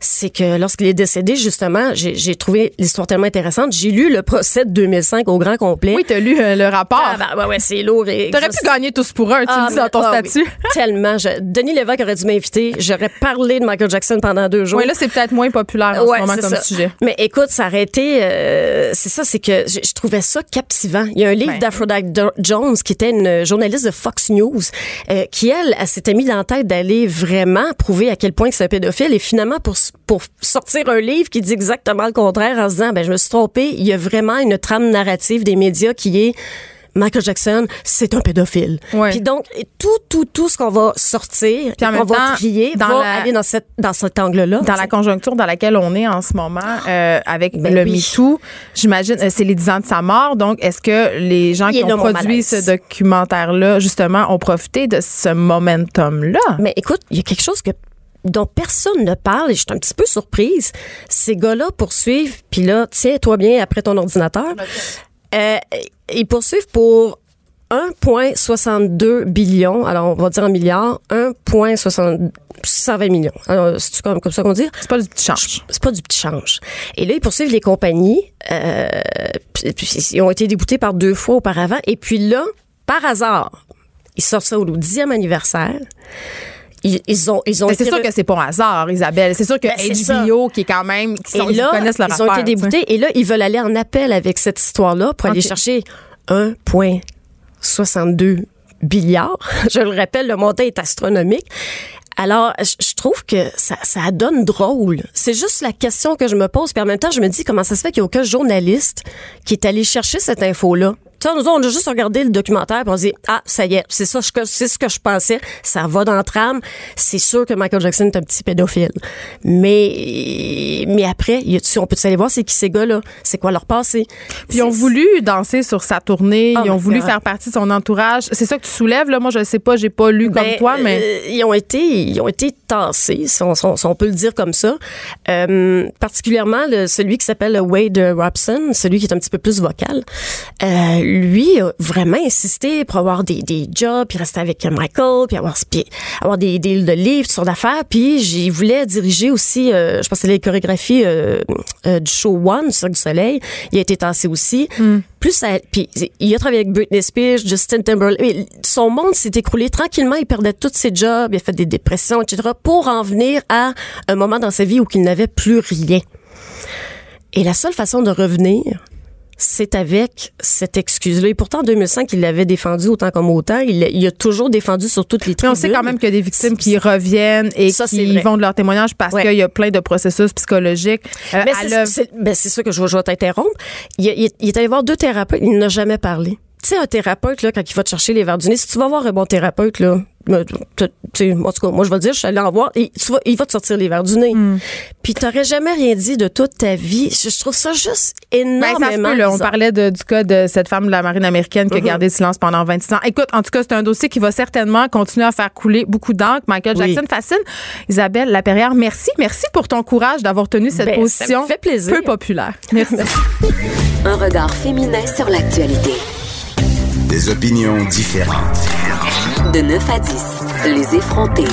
c'est que lorsqu'il est décédé, justement, j'ai trouvé l'histoire tellement intéressante. J'ai lu le procès de 2005 au grand complet. Oui, t'as lu euh, le rapport. Ah, ben, ouais, ouais, c'est lourd. T'aurais pu gagner tous pour un, tu Ah, dis dans ton ah statut. oui, tellement. Je- Denis Lévesque aurait dû m'inviter. J'aurais parlé de Michael Jackson pendant deux jours. Oui, là, c'est peut-être moins populaire en Ouais, ce moment comme ça. sujet. Mais écoute, ça aurait été, euh, c'est ça, c'est que je, je trouvais ça captivant. Il y a un livre Ben. d'Aphrodite Jones qui était une journaliste de Fox News euh, qui elle, elle s'était mis dans la tête d'aller vraiment prouver à quel point c'est un pédophile et finalement pour pour sortir un livre qui dit exactement le contraire en se disant ben je me suis trompée, il y a vraiment une trame narrative des médias qui est Michael Jackson, c'est un pédophile. Ouais. Puis donc tout tout tout ce qu'on va sortir, qu'on va trier, dans va la- aller dans cette dans cet angle-là. Dans la conjoncture dans laquelle on est en ce moment, euh, avec Ben le oui. MeToo, j'imagine, euh, c'est les 10 ans de sa mort. Donc, est-ce que les gens Il qui ont produit ce documentaire-là, justement, ont profité de ce momentum-là? Mais écoute, il y a quelque chose que dont personne ne parle et je suis un petit peu surprise. Ces gars-là poursuivent, puis là, tiens-toi bien après ton ordinateur. Euh, ils poursuivent pour 1,62 billion, alors on va dire en milliards, 1,620 millions. Alors, c'est comme, comme ça qu'on dit? C'est pas du petit change. c'est pas du petit change. Et là, ils poursuivent les compagnies. Euh, ils ont été déboutés par deux fois auparavant. Et puis là, par hasard, ils sortent ça au 10e anniversaire. Ils, ils ont, ils ont c'est sûr re- que c'est pas un hasard, Isabelle. C'est sûr que Ben. HBO, qui est quand même, qui sont, et ils connaissent leur ils ont été déboutés. Et là, ils veulent aller en appel avec cette histoire-là pour aller chercher 1,62 milliards. Je le rappelle, le montant est astronomique. Alors, je je trouve que ça, ça donne drôle. C'est juste la question que je me pose. Puis en même temps, je me dis comment ça se fait qu'il n'y a aucun journaliste qui est allé chercher cette info-là. Sais, nous, on a juste regardé le documentaire et on dit Ah, ça y est, c'est ça, c'est ce que je pensais. Ça va dans la trame. C'est sûr que Michael Jackson est un petit pédophile. Mais, mais après, y a- on peut aller voir c'est qui ces gars-là? C'est quoi leur passé? Puis ils ont voulu danser sur sa tournée, Oh ils ont voulu faire partie de son entourage. C'est ça que tu soulèves, là? Moi, je sais pas, j'ai pas lu comme Ben, toi, mais. euh, ils ont été, ils ont été tassés, si on, si on- si on peut le dire comme ça. Euh, particulièrement le- celui qui s'appelle Wade Robson, celui qui est un petit peu plus vocal. Euh, lui a vraiment insisté pour avoir des, des jobs, puis rester avec Michael, puis avoir, puis avoir des deals de livres, toutes sortes d'affaires. Puis j'y voulais diriger aussi, euh, je pense que les chorégraphies euh, euh, du show One, Cirque du Soleil. Il a été tassé aussi. Plus ça, puis il a travaillé avec Britney Spears, Justin Timberlake. Mais Son monde s'est écroulé tranquillement. Il perdait tous ses jobs, il a fait des dépressions, etc. Pour en venir à un moment dans sa vie où il n'avait plus rien. Et la seule façon de revenir, c'est avec cette excuse-là. Et pourtant, en 2005, il l'avait défendu autant comme autant. Il, il a toujours défendu sur toutes les Mais tribunes. on sait quand même qu'il y a des victimes qui reviennent et Ça, qui vont de leur témoignage parce Ouais. qu'il y a plein de processus psychologiques. Euh, Mais c'est- ben, c'est ça que je, vais- je vais t'interrompre. Il, il- il est allé voir deux thérapeutes, il n'a jamais parlé. Tu sais, un thérapeute, là, quand il va te chercher les verres du nez, si tu vas voir un bon thérapeute, là, en tout cas, moi, je vais le dire, je suis allée en voir, et tu vas- il va te sortir les verres du nez. Hmm. Puis t'aurais jamais rien dit de toute ta vie. Je, je trouve ça juste Ben, énormément ça se peut, là. On parlait de- du cas de cette femme de la marine américaine qui a Mhm. gardé le silence pendant 26 ans. Écoute, en tout cas, c'est un dossier qui va certainement continuer à faire couler beaucoup d'encre. Michael Oui. Jackson fascine. Isabelle Laperrière, merci. Merci pour ton courage d'avoir tenu cette Ben, ça position me fait plaisir. peu populaire. Merci. Un regard féminin sur l'actualité. Des opinions différentes. De 9 à 10, les effrontés.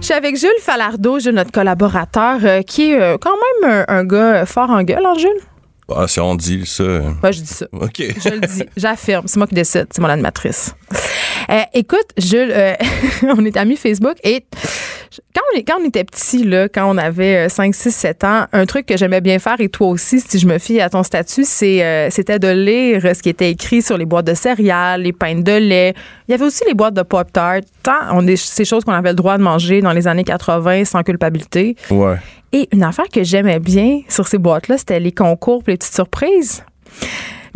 Je suis avec Jules Falardeau, Jules, notre collaborateur, euh, qui est euh, quand même un, un gars fort en gueule, hein, Jules? Ah, si on dit ça. Ouais, je dis ça. OK. Je le dis, j'affirme. C'est moi qui décide, c'est moi l'animatrice. Euh, écoute, Jules, euh, on est amis Facebook et quand on, est- quand on était petit, là, quand on avait euh, 5, 6, 7 ans, un truc que j'aimais bien faire, et toi aussi, si je me fie à ton statut, c'est, euh, c'était de lire ce qui était écrit sur les boîtes de céréales, les pains de lait. Il y avait aussi les boîtes de Pop-Tart. Tant on est, ces choses qu'on avait le droit de manger dans les années 80 sans culpabilité. Ouais. Et une affaire que j'aimais bien sur ces boîtes-là, c'était les concours et les petites surprises.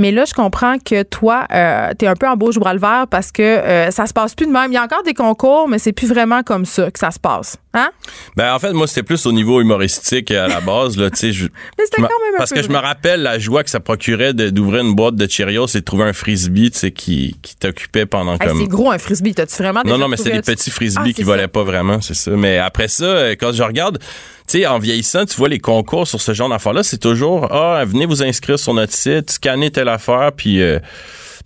Mais là, je comprends que toi, euh, t'es un peu en bouche bras le vert parce que euh, ça se passe plus de même. Il y a encore des concours, mais c'est plus vraiment comme ça que ça se passe. Hein? Ben, en fait, moi, c'était plus au niveau humoristique à la base, là, tu je- Mais c'était quand même un Parce peu que je me rappelle la joie que ça procurait de- d'ouvrir une boîte de Cheerios et de trouver un frisbee, tu qui, qui t'occupait pendant Hey, comme. c'est gros un frisbee. T'as-tu vraiment Non, non, mais c'était des petits frisbees Ah, qui c'est volaient ça. pas vraiment, c'est ça. Mais après ça, euh, quand je regarde, tu sais, en vieillissant, tu vois les concours sur ce genre d'affaires-là, c'est toujours, ah, venez vous inscrire sur notre site, scannez telle affaire, puis... euh,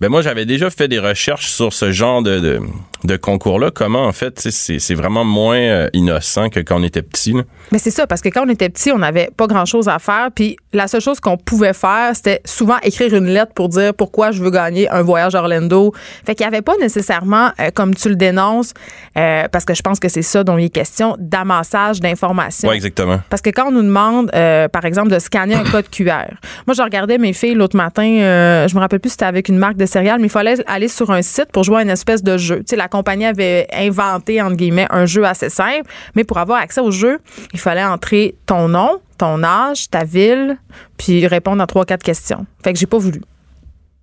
ben moi, j'avais déjà fait des recherches sur ce genre de, de, de concours-là. Comment, en fait, c'est vraiment moins euh, innocent que quand on était petit. là. Mais c'est ça, parce que quand on était petit, on n'avait pas grand-chose à faire. Puis la seule chose qu'on pouvait faire, c'était souvent écrire une lettre pour dire pourquoi je veux gagner un voyage à Orlando. Fait qu'il n'y avait pas nécessairement, euh, comme tu le dénonces, euh, parce que je pense que c'est ça dont il est question, d'amassage d'informations. Ouais, exactement. Parce que quand on nous demande, par exemple, de scanner un code QR, moi, je regardais mes filles l'autre matin, je me rappelle plus si c'était avec une marque de céréales, mais il fallait aller sur un site pour jouer à une espèce de jeu. Tu sais, la compagnie avait inventé, entre guillemets, un jeu assez simple, mais pour avoir accès au jeu, il fallait entrer ton nom, ton âge, ta ville, puis répondre à trois, quatre questions. Fait que j'ai pas voulu.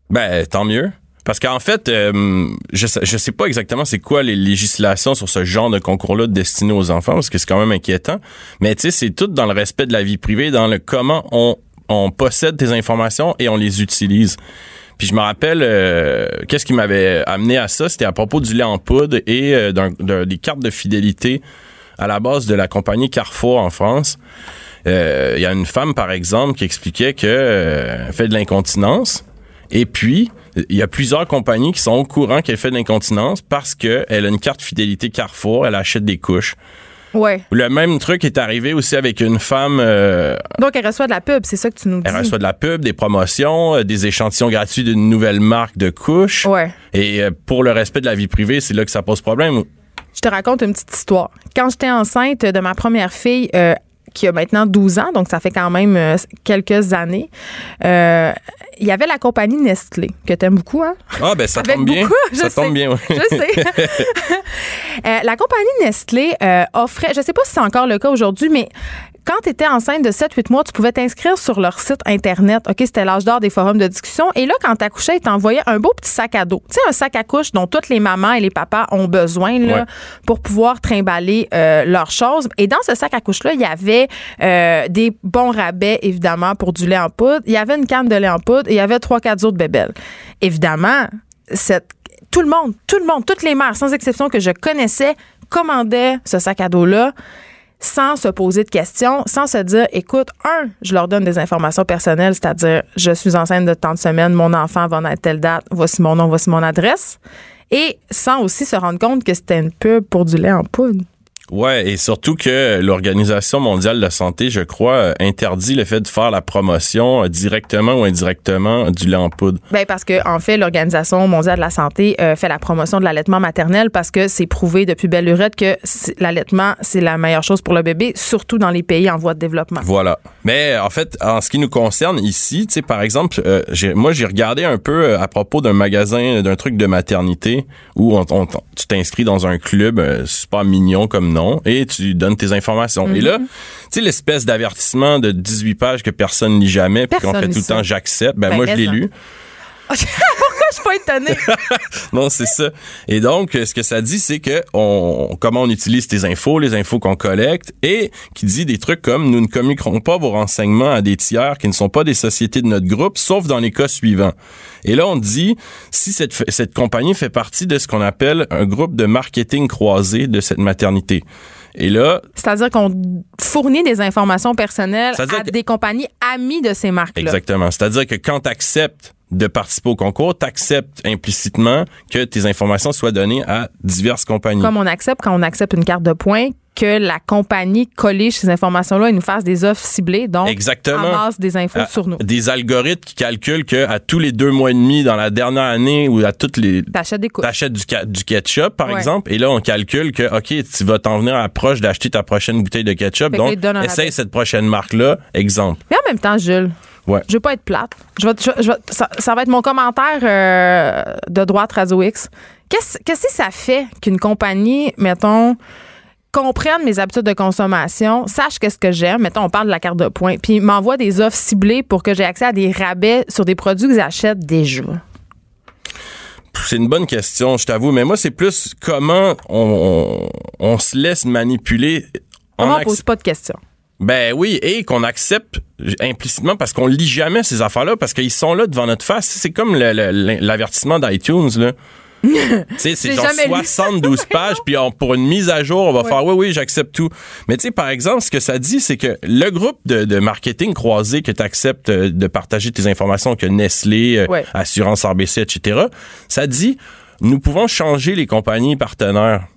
Ben, tant mieux. Parce qu'en fait, euh, je, je sais pas exactement c'est quoi les législations sur ce genre de concours-là destinés aux enfants, parce que c'est quand même inquiétant. Mais tu sais, c'est tout dans le respect de la vie privée, dans le comment on, on possède tes informations et on les utilise. Puis je me rappelle, euh, qu'est-ce qui m'avait amené à ça, c'était à propos du lait en poudre et euh, des cartes de fidélité à la base de la compagnie Carrefour en France. Euh, Il y a une femme, par exemple, qui expliquait que euh, elle fait de l'incontinence. Et puis, il y a plusieurs compagnies qui sont au courant qu'elle fait de l'incontinence parce qu'elle a une carte fidélité Carrefour, elle achète des couches. Ouais. Le même truc est arrivé aussi avec une femme, euh, Donc, elle reçoit de la pub, c'est ça que tu nous dis. elle reçoit de la pub, des promotions, euh, des échantillons gratuits d'une nouvelle marque de couches. Ouais. Et euh, pour le respect de la vie privée, c'est là que ça pose problème. Je te raconte une petite histoire. Quand j'étais enceinte de ma première fille, qui a maintenant 12 ans, donc ça fait quand même euh, quelques années, euh, il y avait la compagnie Nestlé, que t'aimes beaucoup, hein? Ah, ben ça Avec tombe bien. je ça sais. tombe bien, ouais. Je sais. Euh, la compagnie Nestlé euh, offrait, je sais pas si c'est encore le cas aujourd'hui, mais quand tu étais enceinte de 7-8 mois, tu pouvais t'inscrire sur leur site Internet. OK, c'était l'âge d'or des forums de discussion. Et là, quand tu accouchais, ils t'envoyaient un beau petit sac à dos. Tu sais, un sac à couche dont toutes les mamans et les papas ont besoin là, Ouais. pour pouvoir trimballer euh, leurs choses. Et dans ce sac à couche-là, il y avait euh, des bons rabais, évidemment, pour du lait en poudre. Il y avait une canne de lait en poudre et il y avait 3-4 autres bébelles. Évidemment, cette tout le monde, tout le monde, toutes les mères, sans exception que je connaissais, commandaient ce sac à dos-là. Sans se poser de questions, sans se dire, écoute, un, je leur donne des informations personnelles, c'est-à-dire, je suis enceinte de tant de semaines, mon enfant va naître telle date, voici mon nom, voici mon adresse. Et sans aussi se rendre compte que c'était une pub pour du lait en poudre. Ouais, et surtout que l'Organisation mondiale de la santé, je crois, euh, interdit le fait de faire la promotion euh, directement ou indirectement du lait en poudre. Ben parce que en fait, l'Organisation mondiale de la santé euh, fait la promotion de l'allaitement maternel parce que c'est prouvé depuis belle lurette que l'allaitement c'est la meilleure chose pour le bébé, surtout dans les pays en voie de développement. Voilà. Mais en fait, en ce qui nous concerne ici, tu sais, par exemple, euh, moi j'ai regardé un peu à propos d'un magasin, d'un truc de maternité où on, on- tu t'inscris dans un club euh, super mignon comme nom et tu donnes tes informations. Et là, Mm-hmm. tu sais, l'espèce d'avertissement de 18 pages que personne lit jamais, puis qu'on fait tout le temps j'accepte. Ben, Ben, moi je l'ai lu. Je suis pas étonnée Non, c'est ça. Et donc, euh, ce que ça dit, c'est que on, comment on utilise tes infos, les infos qu'on collecte, et qui dit des trucs comme nous ne communiquerons pas vos renseignements à des tiers qui ne sont pas des sociétés de notre groupe, sauf dans les cas suivants. Et là, on dit si cette, cette compagnie fait partie de ce qu'on appelle un groupe de marketing croisé de cette maternité. Et là, C'est-à-dire qu'on fournit des informations personnelles à des compagnies amies de ces marques-là. exactement. C'est-à-dire que quand tu acceptes de participer au concours, tu acceptes implicitement que tes informations soient données à diverses compagnies. Comme on accepte quand on accepte une carte de points que la compagnie collée ces informations-là et nous fasse des offres ciblées, donc Exactement. amasse des infos à- sur nous. Des algorithmes qui calculent que à tous les deux mois et demi dans la dernière année ou à toutes les T'achètes des t'achètes du, du ketchup par Ouais. exemple et là on calcule que ok tu vas t'en venir à proche d'acheter ta prochaine bouteille de ketchup Fait donc essaye cette prochaine marque là exemple Mais en même temps, Jules, Ouais. je veux pas être plate. Je vais, je- je vais- ça, ça va être mon commentaire euh, de droite Radio X. Qu'est-ce que ça fait qu'une compagnie, mettons, comprenne mes habitudes de consommation, sache qu'est-ce que j'aime, mettons, on parle de la carte de points, puis m'envoie des offres ciblées pour que j'ai accès à des rabais sur des produits que j'achète déjà. c'est une bonne question je t'avoue mais moi c'est plus comment on, on, on se laisse manipuler Comment on acc- pose pas de questions? Ben oui, et qu'on accepte implicitement parce qu'on lit jamais ces affaires-là parce qu'ils sont là devant notre face. C'est comme l'avertissement d'iTunes là. c'est genre jamais lu. 72 pages, puis on- pour une mise à jour, on va faire oui, oui, j'accepte tout. Mais tu sais, par exemple, ce que ça dit, c'est que le groupe de, de marketing croisé que tu acceptes de partager tes informations, que Nestlé, euh, Ouais. Assurance RBC, etc., ça dit, nous pouvons changer les compagnies partenaires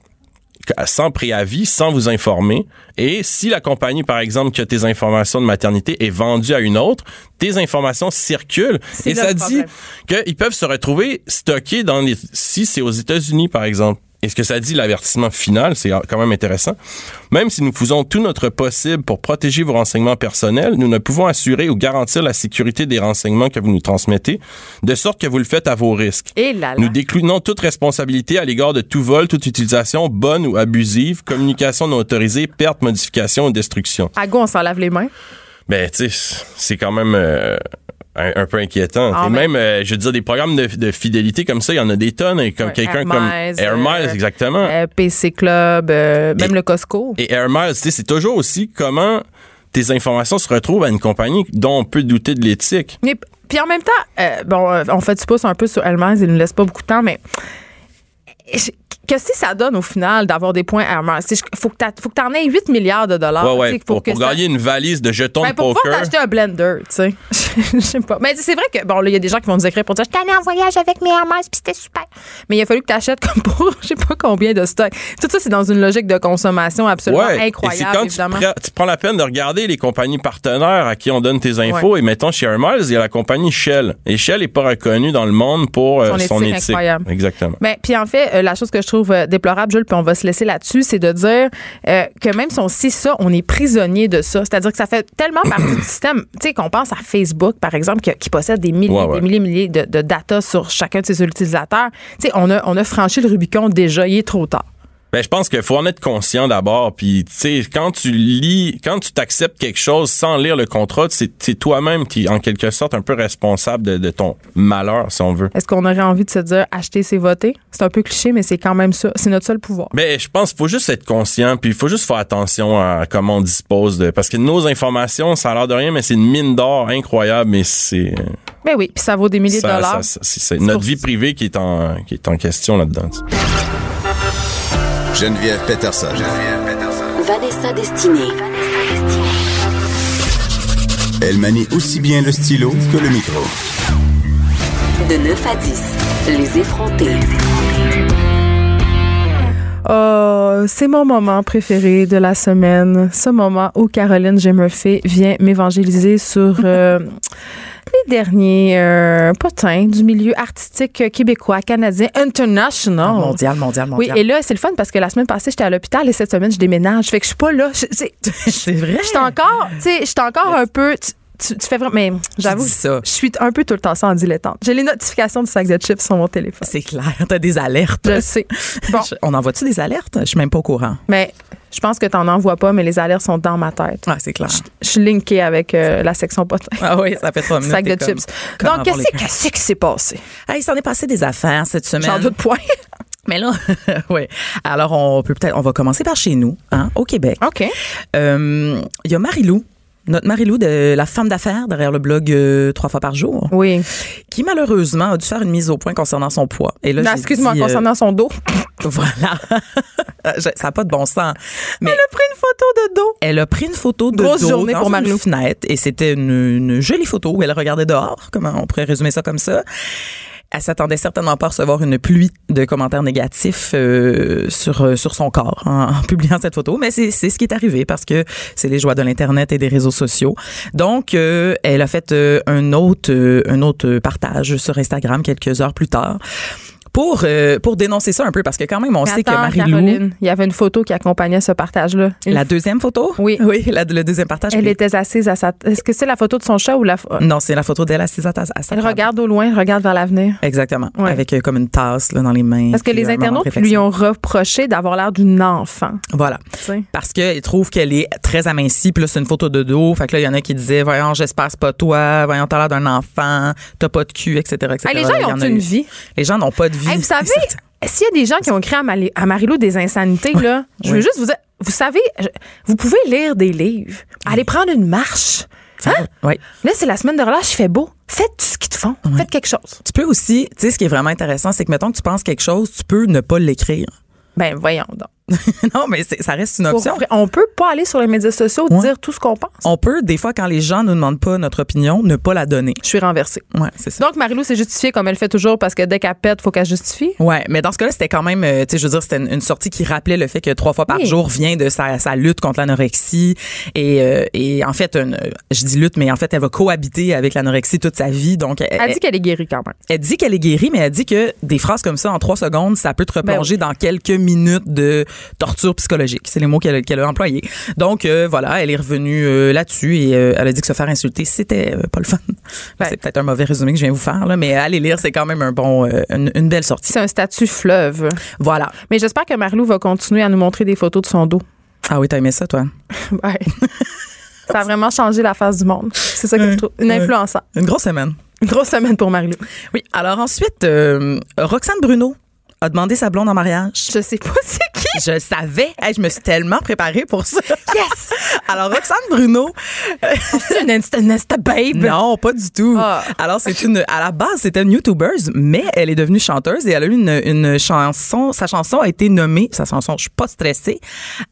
sans préavis, sans vous informer. Et si la compagnie, par exemple, qui a tes informations de maternité est vendue à une autre, tes informations circulent. Et ça dit qu'ils peuvent se retrouver stockés dans les... Si c'est aux États-Unis, par exemple. Et ce que ça dit, l'avertissement final, c'est quand même intéressant. Même si nous faisons tout notre possible pour protéger vos renseignements personnels, nous ne pouvons assurer ou garantir la sécurité des renseignements que vous nous transmettez, de sorte que vous le faites à vos risques. Et là, là. Nous déclinons toute responsabilité à l'égard de tout vol, toute utilisation bonne ou abusive, communication non autorisée, perte, modification ou destruction. À go, on s'en lave les mains? Ben, tu sais, c'est quand même euh, un, un peu inquiétant. Ah, Et même, euh, je veux dire, des programmes de, de fidélité comme ça, il y en a des tonnes. Et comme Ouais, quelqu'un Hermès, comme Air Miles, euh, exactement. Euh, PC Club, même le Costco. Et Air Miles, tu sais, c'est toujours aussi comment tes informations se retrouvent à une compagnie dont on peut douter de l'éthique. Mais puis en même temps, euh, bon, on fait du pouce un peu sur Hermès, il nous laisse pas beaucoup de temps, mais qu'est-ce que ça donne au final d'avoir des points Hermès? Il faut que tu en aies 8 milliards de dollars. ouais, ouais. tu sais, Pour, que pour ça- gagner une valise de jetons Ben, de pour pouvoir poker. t'acheter un blender, tu sais. Je sais pas. Mais c'est vrai que, bon, là, il y a des gens qui vont nous écrire pour dire, je t'en ai en voyage avec mes Hermès, puis c'était super. Mais il a fallu que tu achètes comme pour, je sais pas combien de stock. Tout ça, c'est dans une logique de consommation absolument Ouais. Et incroyable, quand tu, prends- tu prends la peine de regarder les compagnies partenaires à qui on donne tes infos. Et mettons, chez Miles, il y a la compagnie Shell. Et Shell est pas reconnue dans le monde pour euh, Son son, éthique incroyable. Exactement. Ben, puis en fait, euh, la chose que je trouve euh, déplorable, Jules, puis on va se laisser là-dessus, c'est de dire euh, que même si on sait ça, on est prisonnier de ça. C'est-à-dire que ça fait tellement partie du système. Tu sais, qu'on pense à Facebook, par exemple, qui, qui possède des milliers, Ouais, ouais. des milliers, milliers de, de data sur chacun de ses utilisateurs. Tu sais, on a, on a franchi le Rubicon déjà. Il est trop tard. Ben, je pense qu'il faut en être conscient d'abord. Puis, tu sais, quand tu lis, quand tu t'acceptes quelque chose sans lire le contrat, c'est toi-même qui, en quelque sorte, un peu responsable de, de ton malheur, si on veut. Est-ce qu'on aurait envie de se dire acheter, c'est voter? C'est un peu cliché, mais c'est quand même ça. C'est notre seul pouvoir. Ben, je pense qu'il faut juste être conscient, puis il faut juste faire attention à comment on dispose de. Parce que nos informations, ça a l'air de rien, mais c'est une mine d'or incroyable, mais c'est. Ben oui, puis ça vaut des milliers ça- de dollars. c'est notre vie privée qui est en, qui est en question là-dedans. Tu sais. Geneviève Peterson. Vanessa Destinée. Elle manie aussi bien le stylo que le micro. De 9 à 10, les effrontés. Oh, c'est mon moment préféré de la semaine. Ce moment où Caroline J. Murphy vient m'évangéliser sur euh, les derniers euh, potins du milieu artistique québécois, canadien, international. Mondial, mondial, Oui, mondial. et là, c'est le fun parce que la semaine passée, j'étais à l'hôpital et cette semaine, je déménage. Fait que je suis pas là. C'est- vrai. J'étais encore, encore un peu. Tu- tu fais vraiment. Mais j'avoue, je suis un peu tout le temps ça en dilettante. J'ai les notifications du sac de chips sur mon téléphone. C'est clair, t'as des alertes. Je sais. Bon, On envoie-tu des alertes? Je suis même pas au courant. mais je pense que t'en envoies pas, mais les alertes sont dans ma tête. Ah, c'est clair. Je suis linkée avec euh, la section potin. Ah oui, ça fait trois minutes. Sac de comme, chips. Donc, qu'est-ce qui s'est passé? Hey, il s'en est passé des affaires cette semaine. J'en doute point. Mais là, oui. Alors, on peut peut-être, on va commencer par chez nous, hein, au Québec. OK. Euh, Il y a Marie-Lou, notre Marie-Lou, de la femme d'affaires derrière le blog euh, Trois fois par jour, Oui. qui malheureusement a dû faire une mise au point concernant son poids. Et là, Non, Excuse-moi, dit, euh, concernant son dos. Voilà. Ça n'a pas de bon sens. Mais Elle a pris une photo de dos. elle a pris une photo de Grosse dos journée dans pour une Marie-Lou. fenêtre et c'était une, une jolie photo où elle regardait dehors. Comment on pourrait résumer ça comme ça? Elle s'attendait certainement pas à recevoir une pluie de commentaires négatifs euh, sur euh, sur son corps en, publiant cette photo, mais c'est c'est ce qui est arrivé parce que c'est les joies de l'internet et des réseaux sociaux. Donc euh, elle a fait euh, un autre euh, un autre partage sur Instagram quelques heures plus tard pour euh, pour dénoncer ça un peu parce que quand même on sait que Marie-Lou il y avait une photo qui accompagnait ce partage-là. La deuxième photo? Oui. oui la, le deuxième partage Elle oui. était assise à sa. Est-ce que c'est la photo de son chat ou la. non c'est la photo d'elle assise à, ta- à sa Elle table. regarde au loin, elle regarde vers l'avenir. Exactement. Ouais. Avec euh, comme une tasse là, dans les mains. Parce que les internautes lui ont reproché d'avoir l'air d'une enfant. Voilà. Parce qu'ils trouvent qu'elle est très amincie. Puis là, c'est une photo de dos. Fait que là, il y en a qui disaient, voyons, j'espère c'est pas toi. Voyons, t'as l'air d'un enfant. T'as pas de cul, etc., etc. Hey, les gens, ils ont une vie. Les gens n'ont pas de vie. Hey, vous savez, s'il y a des gens qui ont écrit à, Marilou des insanités, là, je veux juste vous dire, vous savez, vous pouvez lire des livres, aller prendre une marche. Hein? Oui. Là, c'est la semaine de relâche, il fait beau. Faites ce qu'ils te font. Faites quelque chose. Tu peux aussi, tu sais, ce qui est vraiment intéressant, c'est que mettons que tu penses quelque chose, tu peux ne pas l'écrire. Ben, voyons donc. non, mais ça reste une option. on peut pas aller sur les médias sociaux Ouais. dire tout ce qu'on pense. On peut, des fois, quand les gens nous demandent pas notre opinion, ne pas la donner. Je suis renversée. Ouais, c'est ça. Donc, Marilou s'est justifiée comme elle fait toujours parce que dès qu'elle pète, faut qu'elle justifie? Ouais, mais dans ce cas-là, c'était quand même, euh, tu sais, je veux dire, c'était une, une sortie qui rappelait le fait que trois fois par Oui. jour vient de sa, sa lutte contre l'anorexie et, euh, et en fait, une- je dis lutte, mais en fait, elle va cohabiter avec l'anorexie toute sa vie. Donc, elle, Elle dit qu'elle est guérie quand même. elle dit qu'elle est guérie, mais elle dit que des phrases comme ça en trois secondes, ça peut te Ben replonger dans quelques minutes de torture psychologique. C'est les mots qu'elle a employés. Donc euh, voilà, elle est revenue euh, là-dessus et euh, elle a dit que se faire insulter, c'était pas le fun. C'est peut-être un mauvais résumé que je viens vous faire là, mais allez lire, c'est quand même un bon, une, une belle sortie. C'est un statut fleuve. Voilà. Mais j'espère que Marilou va continuer à nous montrer des photos de son dos. Ah oui, t'as aimé ça, toi? Ouais. Ça a vraiment changé la face du monde. C'est ça que je trouve. Une influençante. Une grosse semaine. Une grosse semaine pour Marilou. Oui. Alors ensuite, euh, Roxane Bruno a demandé sa blonde en mariage. Je sais pas c'est qui. Je savais. Hey, je me suis tellement préparée pour ça. Yes! Alors, Roxane Bruno, C'est une insta, une insta babe. non, pas du tout. Ah. Alors, c'est une, à la base, c'était une YouTuber, mais elle est devenue chanteuse et elle a eu une, une chanson. Sa chanson a été nommée, sa chanson, je suis pas stressée,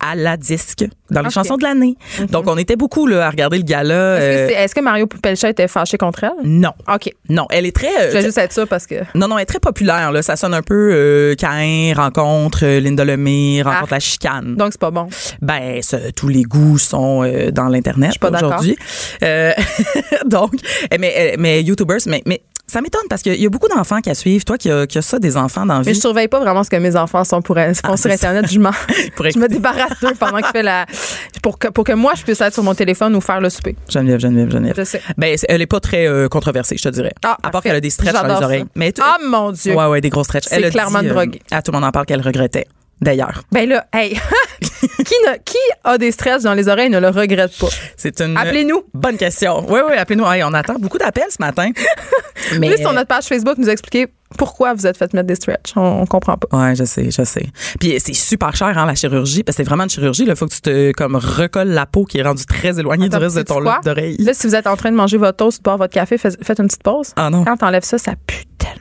à la disque, dans les Ok. chansons de l'année. Donc, on était beaucoup, là, à regarder le gala. Est-ce que, euh, est-ce que Mario Pelcha était fâché contre elle? non. OK. Non, elle est très. euh, Je vais juste être sûre parce que. Non, non, elle est très populaire. Là. Ça sonne un peu euh, Cain, rencontre euh, Linda Lemay, rencontre Ah. la chicane. Donc, c'est pas bon. Ben, tous les goûts sont euh, dans l'internet aujourd'hui. Euh, donc, eh, mais euh, mais YouTubers, mais mais ça m'étonne parce qu'il y a beaucoup d'enfants qui la suivent. Toi qui as qui as ça des enfants dans la Mais vie, je surveille pas vraiment ce que mes enfants sont pour, font Ah, sur. Internet. Je, je me débarrasse d'eux pendant que je fais la. Pour que, pour que moi, je puisse être sur mon téléphone ou faire le souper. Geneviève, Geneviève, Geneviève. Je sais. Ben, elle est pas très euh, controversée, je te dirais. Ah, à part qu'elle a des stretches dans les oreilles. ça. Mais Ah, mon Dieu. ouais, ouais, des gros stretches. C'est Elle a clairement dit, une drogue. à tout le monde en parle qu'elle regrettait. D'ailleurs, Ben là, hey, qui, ne- qui a des stress dans les oreilles ne le regrette pas? c'est une Appelez-nous. bonne question. Oui, oui, appelez-nous. Hey, on attend beaucoup d'appels ce matin. Mais Plus sur notre page Facebook, nous expliquer pourquoi vous êtes fait mettre des stretches. On, on comprend pas. Ouais, je sais, je sais. Puis c'est super cher hein, la chirurgie parce que c'est vraiment une chirurgie. Il faut que tu te comme recolles la peau qui est rendue très éloignée Attends, du reste de ton lobe d'oreille. Là, si vous êtes en train de manger votre toast, de boire votre café, faites, faites une petite pause. Ah non. Quand t'enlèves ça, ça pue tellement.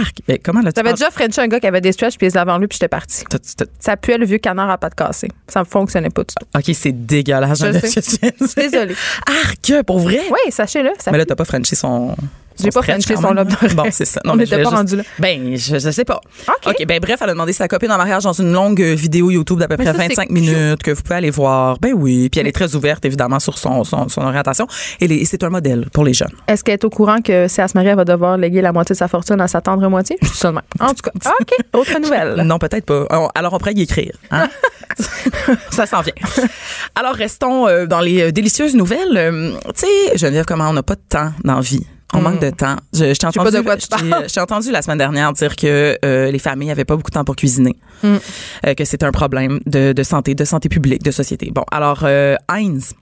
Arc. Ben, comment là, tu J'avais déjà Frenché un gars qui avait des stretches puis il les avait enlevés puis j'étais partie. T'as- Ça puait le vieux canard à pattes cassées. Ça ne fonctionnait pas du tout. OK, c'est dégueulasse. Je sais. de. Désolée. Arc, pour vrai? Oui, sachez-le. Mais là, t'as pas Frenché son. J'ai pas Frenché son lobe. Bon, c'est ça. On mais n'était pas rendu là. Ben, je, je sais pas. OK. OK, ben bref, elle a demandé sa copine en mariage dans une longue euh, vidéo YouTube d'à peu près ça, c'est 25 cute. minutes que vous pouvez aller voir. Ben oui, puis elle est très ouverte évidemment sur son, son, son orientation et c'est un modèle pour les jeunes. Est-ce qu'elle est au courant que si elle se marie, elle va devoir léguer la moitié de sa fortune à sa tendre moitié? Même. En tout cas. OK. Autre nouvelle. Non, peut-être pas. On- Alors, on pourrait y écrire. hein? Ça s'en vient. Alors, restons euh, dans les euh, délicieuses nouvelles. Tu sais, Geneviève, comment on n'a pas de temps dans la vie? On manque de temps. Je, je t'ai entendu, je entendu la semaine dernière dire que euh, les familles avaient pas beaucoup de temps pour cuisiner, Hmm. Euh, que c'était un problème de, de santé, de santé publique, de société. Bon, alors euh, Heinz,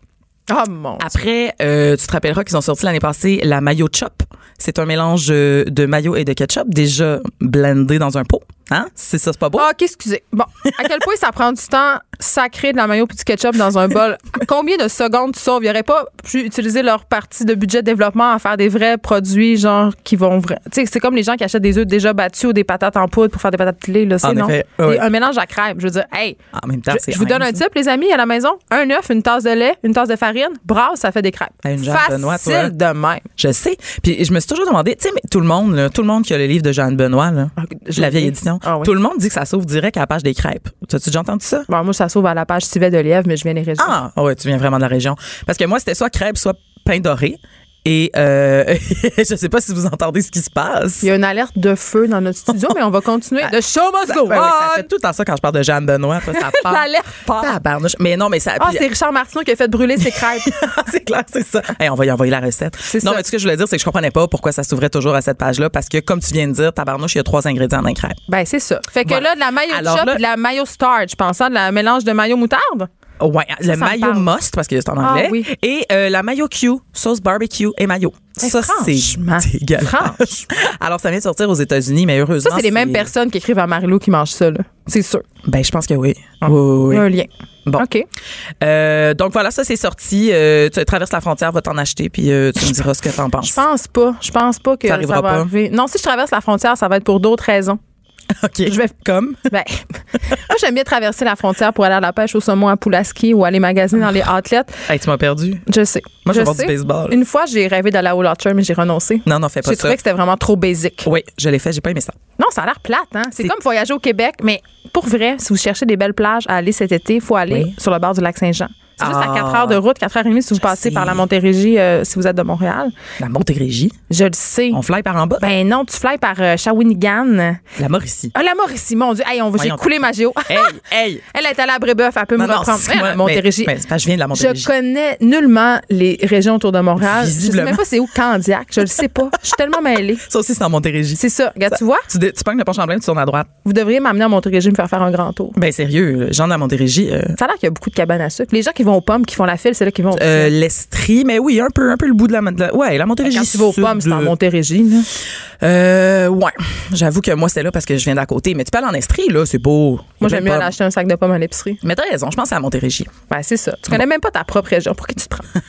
Oh mon. après, euh, tu te rappelleras qu'ils ont sorti l'année passée la mayo chop. C'est un mélange de mayo et de ketchup déjà blendé dans un pot. Hein? C'est ça, c'est pas beau? Ah, OK, excusez. Bon, à quel point ça prend du temps sacré de la mayo puis du ketchup dans un bol? Combien de secondes tu sauves? Ils n'auraient pas pu utiliser leur partie de budget de développement à faire des vrais produits, genre, qui vont... Tu sais, c'est comme les gens qui achètent des œufs déjà battus ou des patates en poudre pour faire des patates pilées, là, c'est non? effet, Un mélange à crème. Je veux dire, hey, En même temps, je, c'est je vous donne un type, les amis, à la maison. Un œuf, une tasse de lait, une tasse de farine, brasse, ça fait des crêpes. Ah, une Jeanne Benoît, toi. Facile de même. Je sais. Puis je me suis toujours demandé, tu sais, mais tout le monde, là, tout le monde qui a le livre de Jeanne Benoît, là, je la vieille édition, Ah oui. tout le monde dit que ça s'ouvre direct à la page des crêpes. T'as-tu déjà entendu ça? Bon, moi, ça sauve à la page Civet de Lièvre, mais je viens des régions. Ah, ouais, tu viens vraiment de la région. Parce que moi, c'était soit crêpes, soit pain doré. Et euh, je sais pas si vous entendez ce qui se passe. Il y a une alerte de feu dans notre studio, mais on va continuer. The show must go Ouais, ouais, ça on. fait tout le temps ça quand je parle de Jeanne Benoît. ça part. L'alerte part. Mais non, mais ça. Ah, c'est Richard Martineau qui a fait brûler ses crêpes. c'est clair, c'est ça. Hey, on va y envoyer la recette. C'est non, ça. mais ce que je voulais dire, c'est que je comprenais pas pourquoi ça s'ouvrait toujours à cette page-là, parce que comme tu viens de dire, tabarnouche, il y a trois ingrédients dans les crêpes. ben, c'est ça. Fait que Voilà. là, de la mayo Alors chop là- et de la mayo starch, je pense, hein, de la mélange de mayo moutarde? Ouais, le ça mayo must parce que c'est en Ah, anglais oui. et euh, la mayo Q, sauce barbecue et mayo. Eh, ça c'est dégueulasse. Alors ça vient de sortir aux États-Unis, mais heureusement Ça, c'est les mêmes personnes qui écrivent à Marilou qui mangent ça, là. C'est sûr. Ben je pense que oui. Ah. Oui, oui, Il y a oui. un lien. Bon. OK. Euh, donc voilà, ça c'est sorti. Euh, tu traverses la frontière, va t'en acheter, puis euh, tu me diras ce que t'en penses. Je pense pas. Je pense pas que Ça ça, va pas. arriver. Non, si je traverse la frontière, ça va être pour d'autres raisons. ok. Je vais comme. Ben, moi, j'aime bien traverser la frontière pour aller à la pêche au saumon à Pulaski ou aller magasiner dans les outlets. Hey, tu m'as perdu. Je sais. Moi, je vais je voir du sais. baseball. Une fois, j'ai rêvé d'aller à Watcher, mais j'ai renoncé. Non, non, fais pas J'ai ça. trouvé que c'était vraiment trop basic. Oui, je l'ai fait, j'ai pas aimé ça. Non, ça a l'air plate, hein? C'est C'est- comme voyager au Québec, mais pour vrai, si vous cherchez des belles plages à aller cet été, il faut aller Oui. sur le bord du lac Saint-Jean. C'est juste à Ah. 4 heures de route, 4 heures et demie si vous Je passez sais. par la Montérégie, euh, si vous êtes de Montréal. La Montérégie. Je le sais. On fly par en bas? Ben non, tu fly par euh, Shawinigan. La Mauricie. Ah, la Mauricie, mon Dieu. Hey, on va, j'ai coulé ma géo. Hey, hey. Elle est allée à Brébeuf, elle peut me Non, non, reprendre. moi, la Montérégie. mais- je viens de la Montérégie. Je connais nullement les régions autour de Montréal. Je sais même pas c'est où Candiac. Je le sais pas. Je suis tellement mêlée. Ça aussi, c'est en Montérégie. C'est ça. Regarde, tu vois, Tu, tu pognes le pont Champlain, tu tournes à droite. vous devriez m'amener à Montérégie me faire faire un grand tour. Ben sérieux, Jean de la Montérégie, euh, Ça a l'air qu'il y a beaucoup de cabanes à sucre. Les gens qui vont aux pommes, qui font la file, c'est là qu'ils vont. euh, l'Estrie, mais oui, un peu, un peu le bout de la, de la- ouais, la Montérégie. Quand tu vas aux pommes, c'est en Montérégie. là. Euh, ouais. J'avoue que moi, c'était là parce que je viens d'à côté. Mais tu peux aller en Estrie, là, c'est beau. Moi, j'aime mieux aller acheter un sac de pommes à l'épicerie. Mais t'as raison, je pense à la Montérégie. Ben, c'est ça. Tu connais même pas ta propre région. Pour qui tu te prends?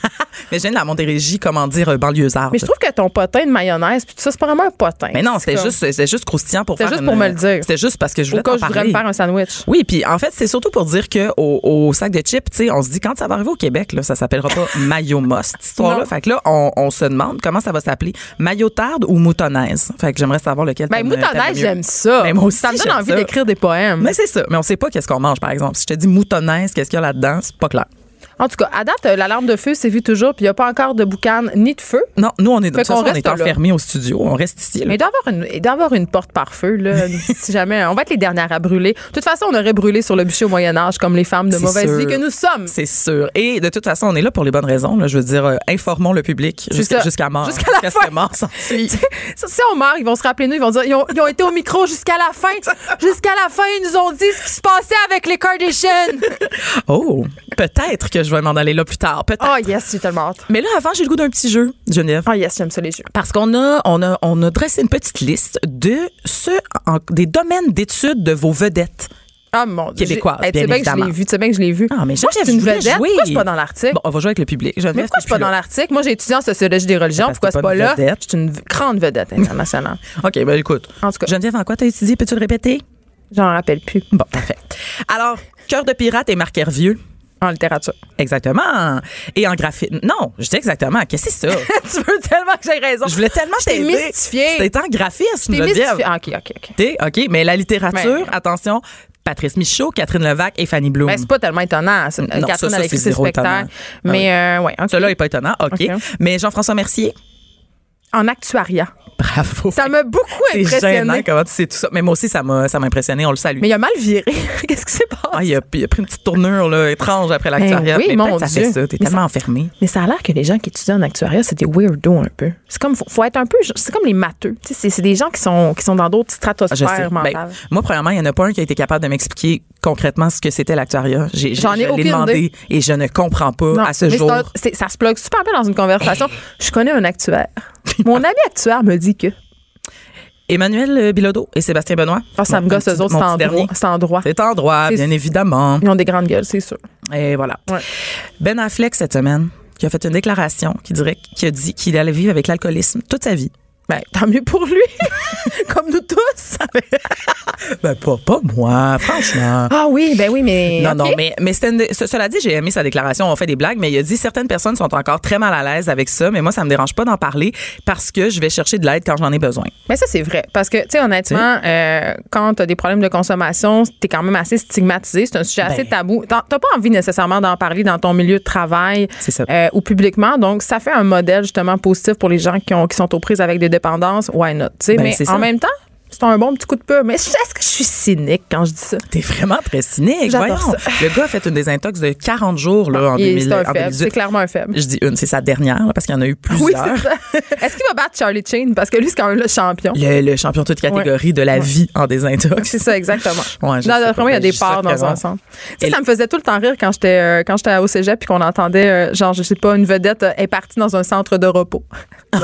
Mais je viens de la Montérégie, comment dire, euh, banlieusarde. Mais je trouve que ton potin de mayonnaise, puis tout ça, c'est pas vraiment un potin. Mais non, C'est c'était comme- juste, c'était juste croustillant pour C'était faire juste une- pour me le dire. C'était juste parce que je voulais où t'en je voudrais me faire un sandwich. Oui, puis en fait, c'est surtout pour dire que au, au sac de chips, tu sais, on se dit quand ça va arriver au Québec, là, ça s'appellera pas mayo most, cette histoire-là. Fait que là, on, on se demande comment ça va s'appeler, maillotarde ou moutonnaise. Fait que j'aimerais savoir lequel. Ben, moutonnaise, j'aime ça. Ben, moi aussi, Ça me donne envie d'écrire des poèmes. Mais c'est ça. Mais on sait pas qu'est-ce qu'on mange, par exemple. Si je te dis moutonnaise, qu'est-ce qu'il y a là-dedans, c'est pas clair. En tout cas, à date, euh, l'alarme de feu s'est vue toujours, puis il n'y a pas encore de boucan ni de feu. Non, nous, on est, qu'on on est enfermés au studio. On reste ici. là. Mais il doit y avoir une, il doit y avoir une porte par feu, là, si jamais. On va être les dernières à brûler. De toute façon, on aurait brûlé sur le bûcher au Moyen-Âge, comme les femmes de mauvaise sûr. vie que nous sommes. C'est sûr. Et de toute façon, on est là pour les bonnes raisons. Là. Je veux dire, euh, informons le public jusqu'à ça. jusqu'à mort. Jusqu'à la fin. mort Si on meurt, ils vont se rappeler nous, ils vont dire ils ont, ils ont été au micro jusqu'à la fin. Jusqu'à la fin, ils nous ont dit ce qui se passait avec les Kardashians. Oh, peut-être que je vais m'en aller là plus tard. Peut-être. Oh yes, j'ai tellement hâte. Mais là, avant, j'ai le goût d'un petit jeu, Geneviève. Oh yes, j'aime ça les jeux. Parce qu'on a, on a, on a dressé une petite liste de ce, en- des domaines d'études de vos vedettes Ah mon dieu. Québécoise, Hey, bien que je l'ai vu, tu sais bien que je l'ai vu. Ah, mais Moi, je une je vedette. jouer. Pourquoi je suis pas dans l'article? Bon, on va jouer avec le public. Mais Geneviève, pourquoi je suis pas dans l'article? Moi, j'ai étudié en sociologie des religions. Que Pourquoi c'est pas pas là? Je suis une grande vedette internationale. OK, ben écoute. En tout cas. Geneviève, en quoi t'as étudié? Peux-tu le répéter? J'en rappelle plus. Bon, parfait. Alors, Cœur de pirate et Marc Hervieux. En littérature. Exactement. Et en graphisme. Non, je dis exactement. Qu'est-ce que c'est ça? tu veux tellement que j'ai raison. Je voulais tellement Je t'ai t'aider. mystifiée. C'était en graphisme, Geneviève. mystifiée. Ah, OK, OK, OK. T'es- OK, mais la littérature, Ouais. attention, Patrice Michaud, Catherine Levac et Fanny Bloom. Ben, c'est pas tellement étonnant. C'est- Non, Catherine ça, ça, c'est ses zéro spectacles. étonnant. Mais, euh, ouais. ok. Cela est pas étonnant. OK. OK. Mais Jean-François Mercier, En actuariat. Bravo. Ça m'a beaucoup C'est gênant impressionné. comment tu sais tout ça. Mais moi aussi, ça m'a ça m'a impressionné. On le salue. Mais il a mal viré. Qu'est-ce qui s'est passé? Ah, il, a, il a pris une petite tournure là, étrange après l'actuariat. Ben oui, mais mon ça Dieu. fait ça. T'es tellement enfermé. Mais ça a l'air que les gens qui étudient en actuariat, c'est des weirdos un peu. C'est comme, faut, faut être un peu, c'est comme les matheux. C'est, c'est des gens qui sont, qui sont dans d'autres Ah, stratosphères. Ben, mentales. moi, premièrement, il n'y en a pas un qui a été capable de m'expliquer concrètement ce que c'était l'actuariat. J'ai, J'en ai je l'ai aucune demandé idée. et je ne comprends pas Non, à ce jour. un- ça se plug super bien dans une conversation. Je connais un actuaire. Mon ami actuaire me dit que. Emmanuel euh, Bilodeau et Sébastien Benoît. Ah, ça me gosse, eux autres, c'est en droit. C'est en droit. Bien évidemment. Ils ont des grandes gueules, c'est sûr. Et voilà. Ouais. Ben Affleck, cette semaine, qui a fait une déclaration qui dirait qui a dit qu'il allait vivre avec l'alcoolisme toute sa vie. Ben, tant mieux pour lui. Comme nous tous. Ben, pas, pas moi, franchement. Ah oui, ben oui, mais. Non, non, mais, mais une- ce- cela dit, j'ai aimé sa déclaration. On fait des blagues, mais il a dit certaines personnes sont encore très mal à l'aise avec ça, mais moi, ça me dérange pas d'en parler parce que je vais chercher de l'aide quand j'en ai besoin. Mais ça, c'est vrai. Parce que, tu sais, honnêtement, euh, quand tu as des problèmes de consommation, tu es quand même assez stigmatisé. C'est un sujet assez Ben. tabou. Tu pas envie nécessairement d'en parler dans ton milieu de travail ça. euh, ou publiquement. Donc, ça fait un modèle justement positif pour les gens qui, ont, qui sont aux prises avec des dépendances. Why not? Ben, mais en ça. même temps, c'est un bon petit coup de peur. Mais est-ce que je suis cynique quand je dis ça? T'es vraiment très cynique. Le gars a fait une désintox de 40 jours là, en, Il- 2000, C'est un en faible. 2018. C'est clairement un faible. Je dis une, c'est sa dernière, là, parce qu'il y en a eu plusieurs. Oui. Est-ce qu'il va battre Charlie Chain? Parce que lui, c'est quand même le champion. le, le champion de toute catégorie de la Ouais. vie en désintox. C'est ça, exactement. Ouais, non, moi, il y a mais des parts dans un sens. Tu sais, Et- ça me faisait tout le temps rire quand j'étais euh, quand j'étais au cégep puis qu'on entendait, euh, genre, je sais pas, une vedette euh, est partie dans un centre de repos.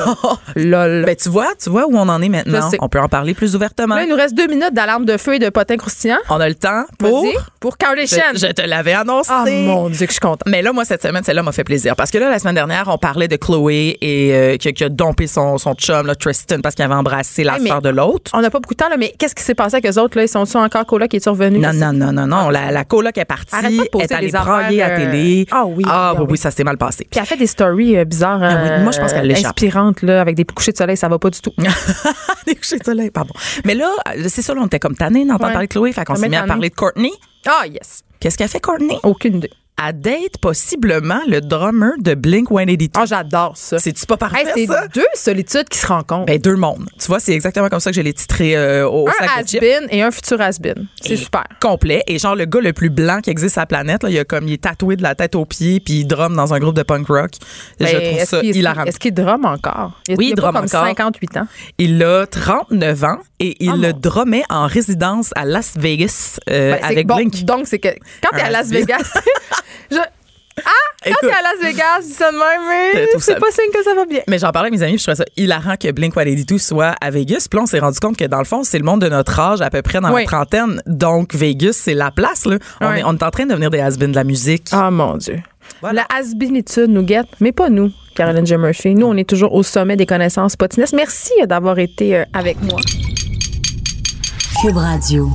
Lol. Ben, tu vois, tu vois où on en est maintenant. On peut en parler plus ouvertement. Là, il nous reste deux minutes d'alarme de feu et de potin croustillant. On a le temps pour. Pour Kardashian. Je, je te l'avais annoncé. Ah, mon Dieu, que je suis contente. Mais là, moi, cette semaine, celle-là m'a fait plaisir. Parce que là, la semaine dernière, on parlait de Chloé et euh, qui, qui a dompé son, son chum, là, Tristan, parce qu'il avait embrassé la Hey, sœur de l'autre. On n'a pas beaucoup de temps, là, mais qu'est-ce qui s'est passé avec eux autres? Là? Ils sont-ils encore coloc qui est revenu? Non, non, non, non, non. La, la coloc est partie. Arrête pas de poster est allée brailler à affaires, télé. euh, ah oui, Ah, ah oui, oui. oui, ça s'est mal passé. Puis elle fait des stories euh, bizarres. Ah oui, moi, je pense qu'elle l'échappe. Inspirantes, là, avec des couchers de soleil, ça va pas du tout. Des couchers de soleil, pardon. Mais là, c'est ça, là, on était comme tannés d'entendre Ouais. parler de Chloé. Fait qu'on s'est mis à parler de Courtney. Ah, yes. Qu'est-ce qu'a fait Courtney? Aucune idée. À date, possiblement, le drummer de Blink 182. Ah, j'adore ça. C'est-tu pas parfait, Hey, c'est ça? deux solitudes qui se rencontrent. Ben, deux mondes. Tu vois, c'est exactement comme ça que je l'ai titré euh, au un has-been et un futur has-been. C'est super. Complet. Et genre, le gars le plus blanc qui existe sur la planète, là, il, a comme, il est tatoué de la tête aux pieds, puis il drum dans un groupe de punk rock. je Ben, trouve ça qu'il- hilarant. Est-ce qu'il drum encore? Il Oui, il a pas drum comme encore. 58 ans. Il a 39 ans et il Ah, le drummait en résidence à Las Vegas euh, Ben, avec bon, Blink. Donc, c'est que quand t'es à Las. Vegas, je, quand Écoute, t'es à Las Vegas, dis ça de même, Je mais trouve c'est pas signe que ça va bien. Mais j'en parlais avec mes amis, puis je trouvais ça hilarant que Blink 182 soit à Vegas. Puis là, on s'est rendu compte que dans le fond, c'est le monde de notre âge, à peu près dans Oui. la trentaine. Donc, Vegas, c'est la place. Là. On, est, on est en train de devenir des has de la musique. Ah, mon Dieu. Voilà. La has-beenitude nous guette, mais pas nous, Caroline J. Murphy. Nous, on est toujours au sommet des connaissances potinesses. Merci d'avoir été euh, avec moi. Cube Radio.